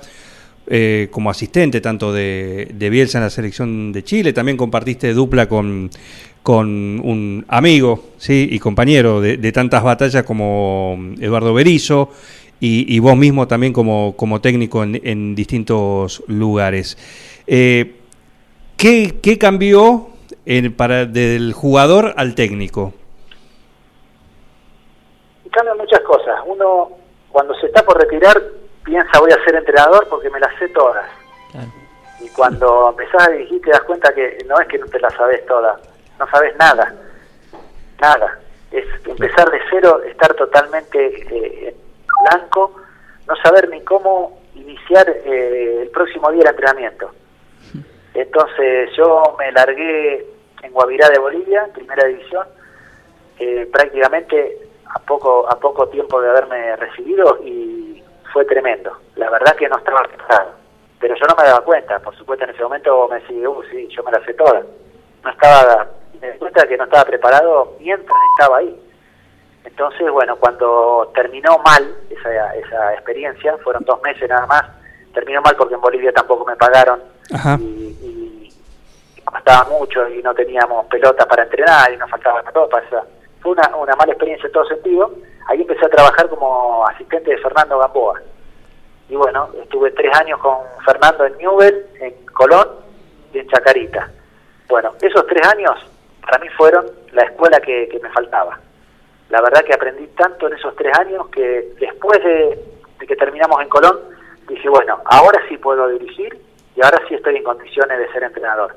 eh, como asistente tanto de, de, Bielsa en la selección de Chile, también compartiste dupla con, con un amigo ¿sí? y compañero de, de tantas batallas como Eduardo Berizo y, vos mismo también como, como técnico en, distintos lugares. Eh, ¿qué, cambió para, del jugador al técnico? Cambian muchas cosas. Uno, cuando se está por retirar, piensa voy a ser entrenador porque me las sé todas. Y cuando empezás a dirigir te das cuenta que no es que no te las sabes todas, no sabes nada, nada. Es empezar de cero, estar totalmente eh, no saber ni cómo iniciar eh, el próximo día el entrenamiento. Entonces yo me largué en Guavirá de Bolivia, primera división, eh, prácticamente a poco a poco tiempo de haberme recibido y fue tremendo. La verdad que no estaba preparado, pero yo no me daba cuenta. Por supuesto en ese momento me decía, uh, sí, yo me la sé toda. No estaba, me di cuenta que no estaba preparado mientras estaba ahí. Entonces, bueno, cuando terminó mal esa, esa experiencia, fueron dos meses nada más, terminó mal porque en Bolivia tampoco me pagaron y, y, mucho y no teníamos pelotas para entrenar y nos faltaba ropa. fue una, una mala experiencia en todo sentido. Ahí empecé a trabajar como asistente de Fernando Gamboa. Y bueno, estuve tres años con Fernando en Newell, en Colón y en Chacarita. Bueno, esos tres años para mí fueron la escuela que me faltaba la verdad que aprendí tanto en esos tres años que después de, que terminamos en Colón, dije, bueno, ahora sí puedo dirigir y ahora sí estoy en condiciones de ser entrenador.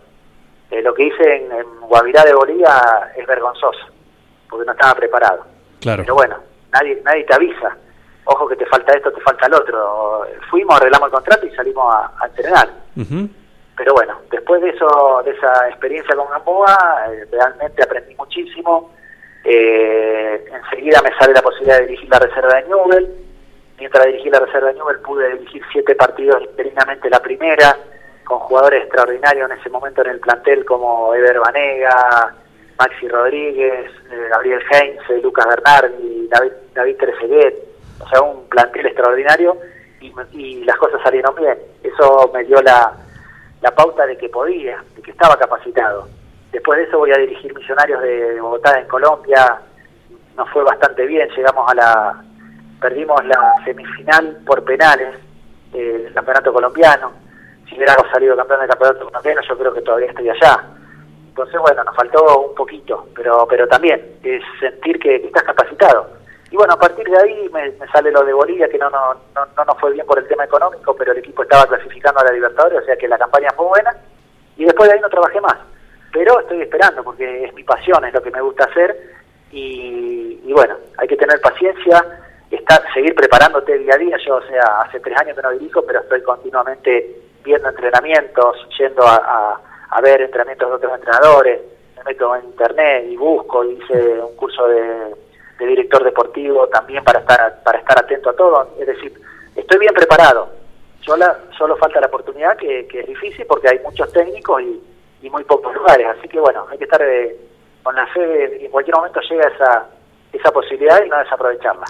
Eh, lo que hice en, Guavirá de Bolivia es vergonzoso, porque no estaba preparado. Claro. Pero bueno, nadie, nadie te avisa ojo que te falta esto, te falta el otro. Fuimos, arreglamos el contrato y salimos a, entrenar. Pero bueno, después de eso, de esa experiencia con Gamboa, eh, realmente aprendí muchísimo. Eh, enseguida me sale la posibilidad de dirigir la reserva de Newell. Mientras dirigí la reserva de Newell pude dirigir siete partidos interinamente la primera, con jugadores extraordinarios en ese momento en el plantel como Ever Banega, Maxi Rodríguez, eh, Gabriel Heinz, Lucas Bernardi, David, David Trezeguet, o sea, un plantel extraordinario y, y las cosas salieron bien. Eso me dio la, la pauta de que podía, de que estaba capacitado. Después de eso voy a dirigir Millonarios de Bogotá en Colombia, nos fue bastante bien, llegamos a la, perdimos la semifinal por penales del campeonato colombiano, si hubiéramos salido campeón del campeonato colombiano yo creo que todavía estoy allá. Entonces bueno, nos faltó un poquito, pero pero también es sentir que estás capacitado y bueno, a partir de ahí me, sale lo de Bolivia, que no, no, no, no nos fue bien por el tema económico, pero el equipo estaba clasificando a la Libertadores, o sea que la campaña fue buena. Y después de ahí no trabajé más. Pero estoy esperando, porque es mi pasión, es lo que me gusta hacer. Y, bueno, hay que tener paciencia, estar, seguir preparándote día a día. Yo, o sea, hace tres años que no dirijo, pero estoy continuamente viendo entrenamientos, yendo a, a ver entrenamientos de otros entrenadores. Me meto en internet y busco, hice un curso de de director deportivo también para estar para estar atento a todo. Es decir, estoy bien preparado. Solo, solo falta la oportunidad, que, es difícil porque hay muchos técnicos y, muy pocos lugares. Así que bueno, hay que estar eh, con la fe de en cualquier momento llega esa, esa posibilidad y no desaprovecharla.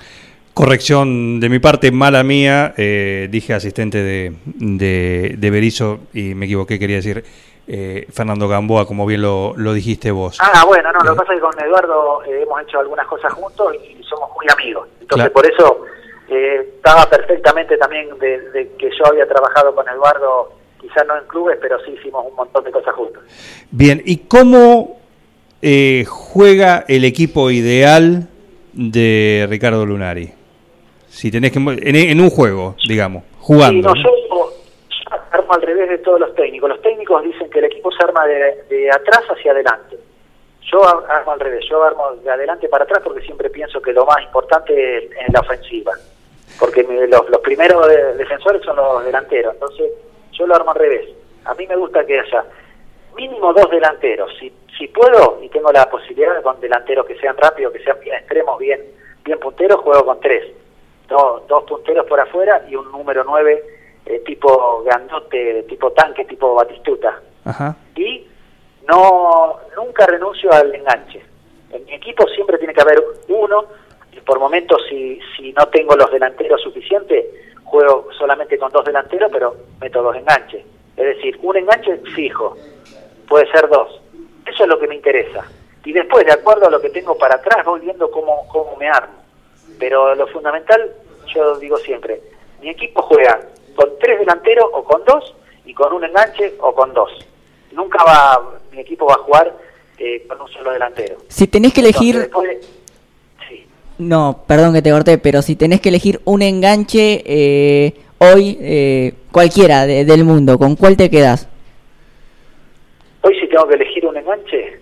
Corrección de mi parte, mala mía, eh, dije asistente de, de, de Berizo y me equivoqué, quería decir eh, Fernando Gamboa, como bien lo, lo, dijiste vos. Ah, bueno, no, lo que pasa es que con Eduardo eh, hemos hecho algunas cosas juntos y somos muy amigos. Entonces, por eso eh, estaba perfectamente también de, que yo había trabajado con Eduardo, quizás no en clubes, pero sí hicimos un montón de cosas juntos. Bien, ¿y cómo juega el equipo ideal de Ricardo Lunari? Si tenés que en, un juego, digamos, jugando. Sí, armo al revés de todos los técnicos. Los técnicos dicen que el equipo se arma de, atrás hacia adelante. Yo armo al revés, yo armo de adelante para atrás porque siempre pienso que lo más importante es, la ofensiva. Porque los, los, primeros defensores son los delanteros. Entonces, yo lo armo al revés. A mí me gusta que haya mínimo dos delanteros. Si, si puedo y tengo la posibilidad con delanteros que sean rápidos, que sean bien extremos, bien, bien punteros, juego con tres. Dos, dos punteros por afuera y un número nueve eh, tipo grandote, tipo tanque, tipo batistuta. Y no nunca renuncio al enganche. En mi equipo siempre tiene que haber uno, y por momentos si, si no tengo los delanteros suficientes, juego solamente con dos delanteros, pero meto dos enganches. Es decir, un enganche fijo, puede ser dos. Eso es lo que me interesa. Y después, de acuerdo a lo que tengo para atrás, voy viendo cómo, cómo me armo. Pero lo fundamental, yo digo siempre, mi equipo juega con tres delanteros o con dos y con un enganche o con dos. Nunca va, mi equipo va a jugar eh, con un solo delantero. Si tenés que elegir... No, perdón que te corté, pero si tenés que elegir un enganche eh, hoy, eh, cualquiera del mundo, ¿con cuál te quedas? Hoy si tengo que elegir un enganche,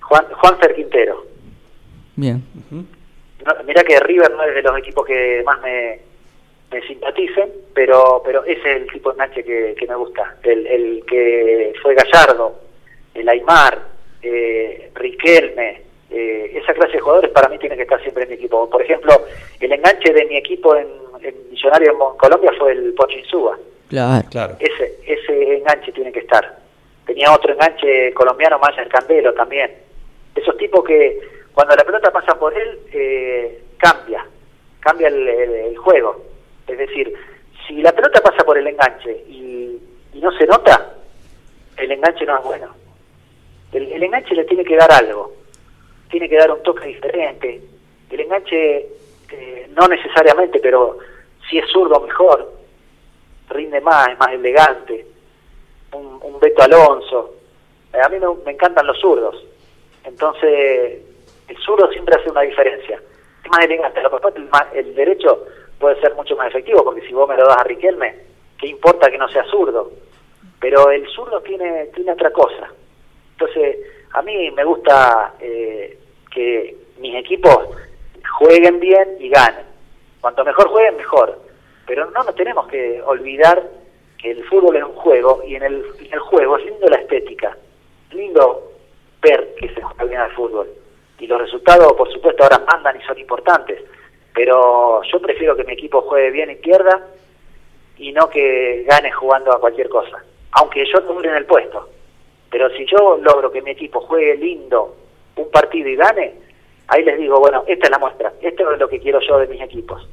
Juan, Juan Fer Quintero. Bien mira que River no es de los equipos que más me, me simpaticen, pero pero ese es el tipo de enganche que, me gusta. El, el, que fue Gallardo, el Aymar, eh, Riquelme, eh, esa clase de jugadores para mí tiene que estar siempre en mi equipo. Por ejemplo, el enganche de mi equipo en, en Millonario en Colombia fue el Pochinsúa. Claro. claro. Ese, ese enganche tiene que estar. Tenía otro enganche colombiano más el Candelo también. Esos tipos que cuando la pelota pasa por él, eh, cambia, cambia el, juego. Es decir, si la pelota pasa por el enganche y, no se nota, el enganche no es bueno. El, enganche le tiene que dar algo, tiene que dar un toque diferente. El enganche, eh, no necesariamente, pero si es zurdo mejor, rinde más, es más elegante. Un, un Beto Alonso. A mí me, me encantan los zurdos. Entonces, el zurdo siempre hace una diferencia. Es más elegante, lo que el, el derecho puede ser mucho más efectivo, porque si vos me lo das a Riquelme, ¿qué importa que no sea zurdo? Pero el zurdo tiene, tiene otra cosa. Entonces, a mí me gusta eh, que mis equipos jueguen bien y ganen. Cuanto mejor jueguen, mejor. Pero no nos tenemos que olvidar que el fútbol es un juego y en el, en el juego es lindo la estética. Es lindo ver que se juega bien al fútbol. Y los resultados, por supuesto, ahora mandan y son importantes. Pero yo prefiero que mi equipo juegue bien y pierda y no que gane jugando a cualquier cosa. Aunque yo dure en el puesto. Pero si yo logro que mi equipo juegue lindo un partido y gane, ahí les digo, bueno, esta es la muestra, esto es lo que quiero yo de mis equipos.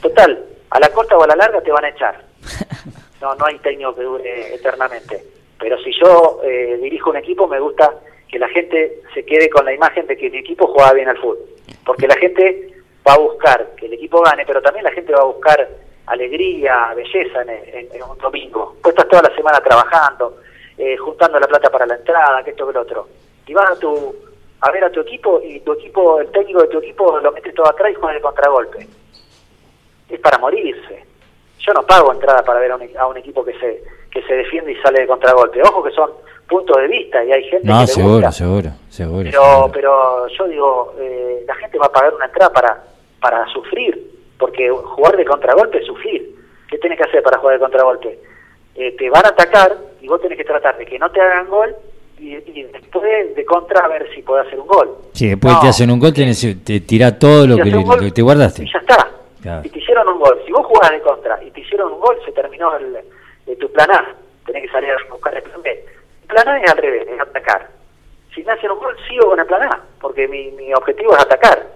Total, a la corta o a la larga te van a echar. No, no hay técnico que dure eternamente. Pero si yo eh, dirijo un equipo, me gusta que la gente se quede con la imagen de que mi equipo juega bien al fútbol. Porque la gente va a buscar que el equipo gane, pero también la gente va a buscar alegría, belleza en, un domingo. Pues estás toda la semana trabajando, eh, juntando la plata para la entrada, que esto que lo otro. Y vas a tu a ver a tu equipo y tu equipo, el técnico de tu equipo lo metes todo atrás y juega el contragolpe. Es para morirse. Yo no pago entrada para ver a un, equipo que se que se defiende y sale de contragolpe. Ojo que son puntos de vista y hay gente no, que seguro, seguro, seguro, pero, pero yo digo, eh, la gente va a pagar una entrada para para sufrir, porque jugar de contragolpe es sufrir. ¿Qué tienes que hacer para jugar de contragolpe? Eh, te van a atacar y vos tenés que tratar de que no te hagan gol y, después de contra a ver si puede hacer un gol. Sí, después te hacen un gol, tenés, te tira todo lo que, te guardaste. Y ya está. Y te hicieron un gol. Si vos jugás de contra y te hicieron un gol, se terminó el, tu plan A. Tenés que salir a buscar el plan B. El plan A es al revés, es atacar. Si me hacen un gol, sigo con el plan A, porque mi, mi objetivo es atacar.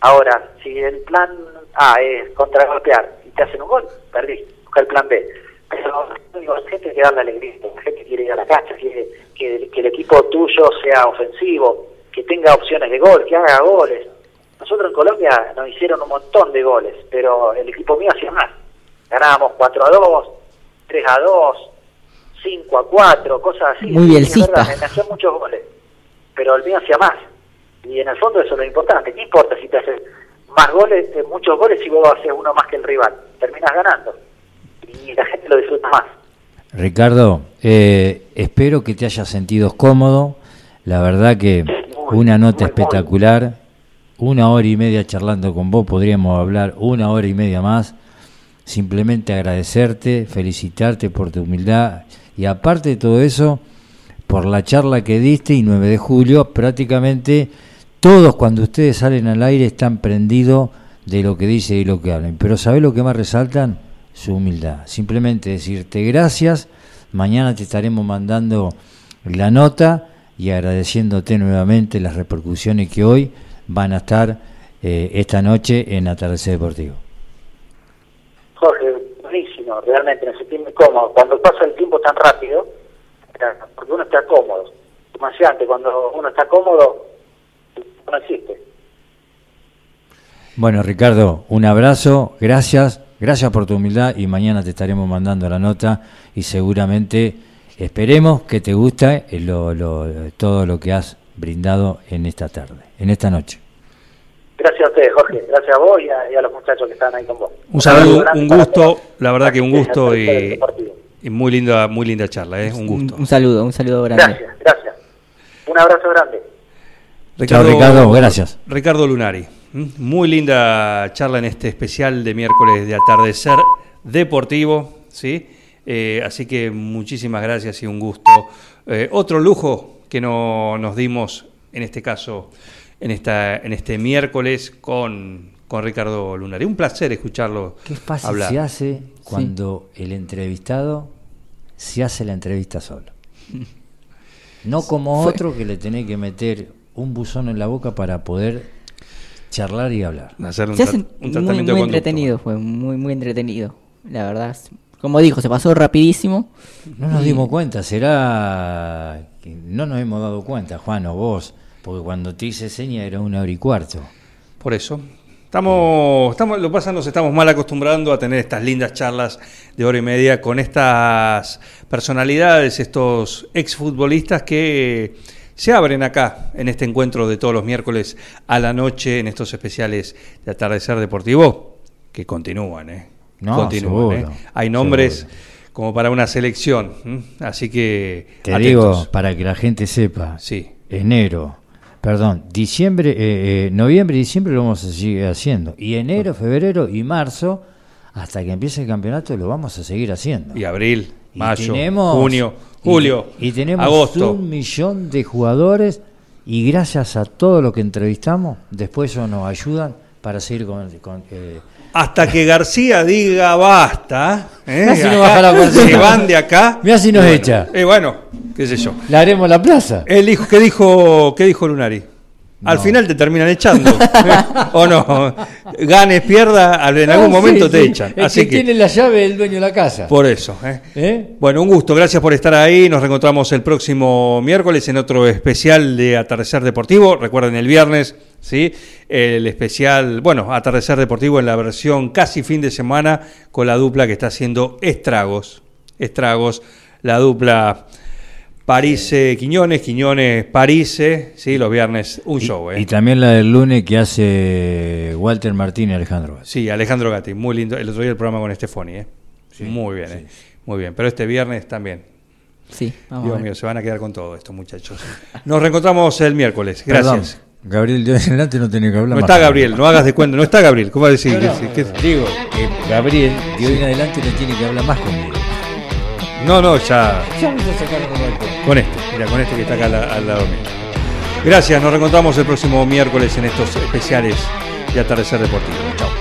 Ahora, si el plan A es contragolpear y te hacen un gol, perdí. Busca el plan B. Pero digo, la gente quiere darle alegría, la gente quiere ir a la cancha, quiere que, el equipo tuyo sea ofensivo, que tenga opciones de gol, que haga goles. Nosotros en Colombia nos hicieron un montón de goles, pero el equipo mío hacía más. Ganábamos 4 a 2, 3 a 2, 5 a 4, cosas así. Muy bien, me hacían muchos goles, pero el mío hacía más. Y en el fondo eso es lo importante. ¿Qué importa si te haces más goles, eh, muchos goles, si vos haces uno más que el rival? Terminas ganando. Y la gente lo disfruta más. Ricardo, eh, espero que te hayas sentido cómodo. La verdad que una nota espectacular. Una hora y media charlando con vos, podríamos hablar una hora y media más. Simplemente agradecerte, felicitarte por tu humildad y aparte de todo eso, por la charla que diste y 9 de julio, prácticamente todos cuando ustedes salen al aire están prendidos de lo que dice y lo que hablan. Pero ¿sabés lo que más resaltan? Su humildad. Simplemente decirte gracias, mañana te estaremos mandando la nota y agradeciéndote nuevamente las repercusiones que hoy van a estar eh, esta noche en Atardecer Deportivo. Jorge, buenísimo, realmente me sentí muy cómodo. Cuando pasa el tiempo tan rápido, porque uno está cómodo. Como decía antes, cuando uno está cómodo, no existe. Bueno, Ricardo, un abrazo, gracias Gracias por tu humildad y mañana te estaremos mandando la nota y seguramente esperemos que te guste todo lo que has brindado en esta tarde, en esta noche. Gracias a ustedes, Jorge. Gracias a vos y a, los muchachos que están ahí con vos. Un saludo, un gusto, la verdad que un gusto y, muy linda, muy linda charla, ¿eh? un gusto. Un, saludo, un saludo grande. Gracias, gracias. Un abrazo grande. Ricardo, Ricardo, gracias. Ricardo Lunari. ¿Mm? Muy linda charla en este especial de miércoles de atardecer deportivo, ¿sí? Eh, así que muchísimas gracias y un gusto. Eh, otro lujo que no, nos dimos en este caso, en, esta, en este miércoles con, con Ricardo Lunari. Un placer escucharlo. Qué fácil se hace cuando el entrevistado se hace la entrevista solo. No como otro que le tenés que meter un buzón en la boca para poder charlar y hablar. Hacer un, tratamiento muy, entretenido, fue muy, muy entretenido. La verdad, como dijo, se pasó rapidísimo. No nos dimos cuenta, será que no nos hemos dado cuenta, Juan o vos, porque cuando te hice seña era una hora y cuarto. Por eso. Estamos, estamos, lo que pasa, nos estamos mal acostumbrando a tener estas lindas charlas de hora y media con estas personalidades, estos exfutbolistas que se abren acá en este encuentro de todos los miércoles a la noche en estos especiales de atardecer deportivo que continúan, ¿eh? continúan, ¿eh? Hay nombres como para una selección, así que te digo para que la gente sepa. Sí. Enero, Perdón, diciembre, eh, eh, noviembre y diciembre lo vamos a seguir haciendo. Y enero, febrero y marzo, hasta que empiece el campeonato, lo vamos a seguir haciendo. Y abril, Y mayo, junio, julio, y, tenemos agosto. un millón de jugadores y gracias a todo lo que entrevistamos, después eso nos ayudan para seguir con... con, eh, Hasta que García diga basta. ¿eh? Mirá si no Acá baja la cuartilla. Se van de acá. Mirá si nos Y bueno, echa. eh, bueno, qué sé yo. le haremos la plaza. Él dijo, ¿qué dijo, qué dijo Lunari? Al final te terminan echando. ¿O no? Ganes, pierda, al- en algún Ah, momento sí, te sí. echan. El Así que, que, tiene la llave es el dueño de la casa. por eso. ¿eh? ¿Eh? Bueno, un gusto, gracias por estar ahí. Nos reencontramos el próximo miércoles en otro especial de Atardecer Deportivo. Recuerden el viernes, ¿sí? El especial, bueno, Atardecer Deportivo en la versión casi fin de semana con la dupla que está haciendo estragos. Estragos, la dupla Parise Quiñones, Quiñones Parise, ¿sí? Los viernes un show, ¿eh? Y también la del lunes que hace Walter Martín y Alejandro. Vázquez. Sí, Alejandro Gatti, muy lindo. El otro día el programa con Estefoni, ¿eh? muy bien, ¿eh? Muy bien. Pero este viernes también. Sí, vamos a Dios ver. mío, se van a quedar con todo esto, muchachos. Nos reencontramos el miércoles. Gracias. Perdón, Gabriel, de hoy en adelante no tiene que hablar No más. está Gabriel, no hagas de cuenta. No está Gabriel, ¿cómo va a decir? No, no, Digo, que Gabriel de hoy en adelante no tiene que hablar más conmigo. No, no, ya. Ya a sacar balcón. Con este, mira, con este que está acá al, al lado mío. Gracias, nos reencontramos el próximo miércoles en estos especiales de Atardecer Deportivo. Chao.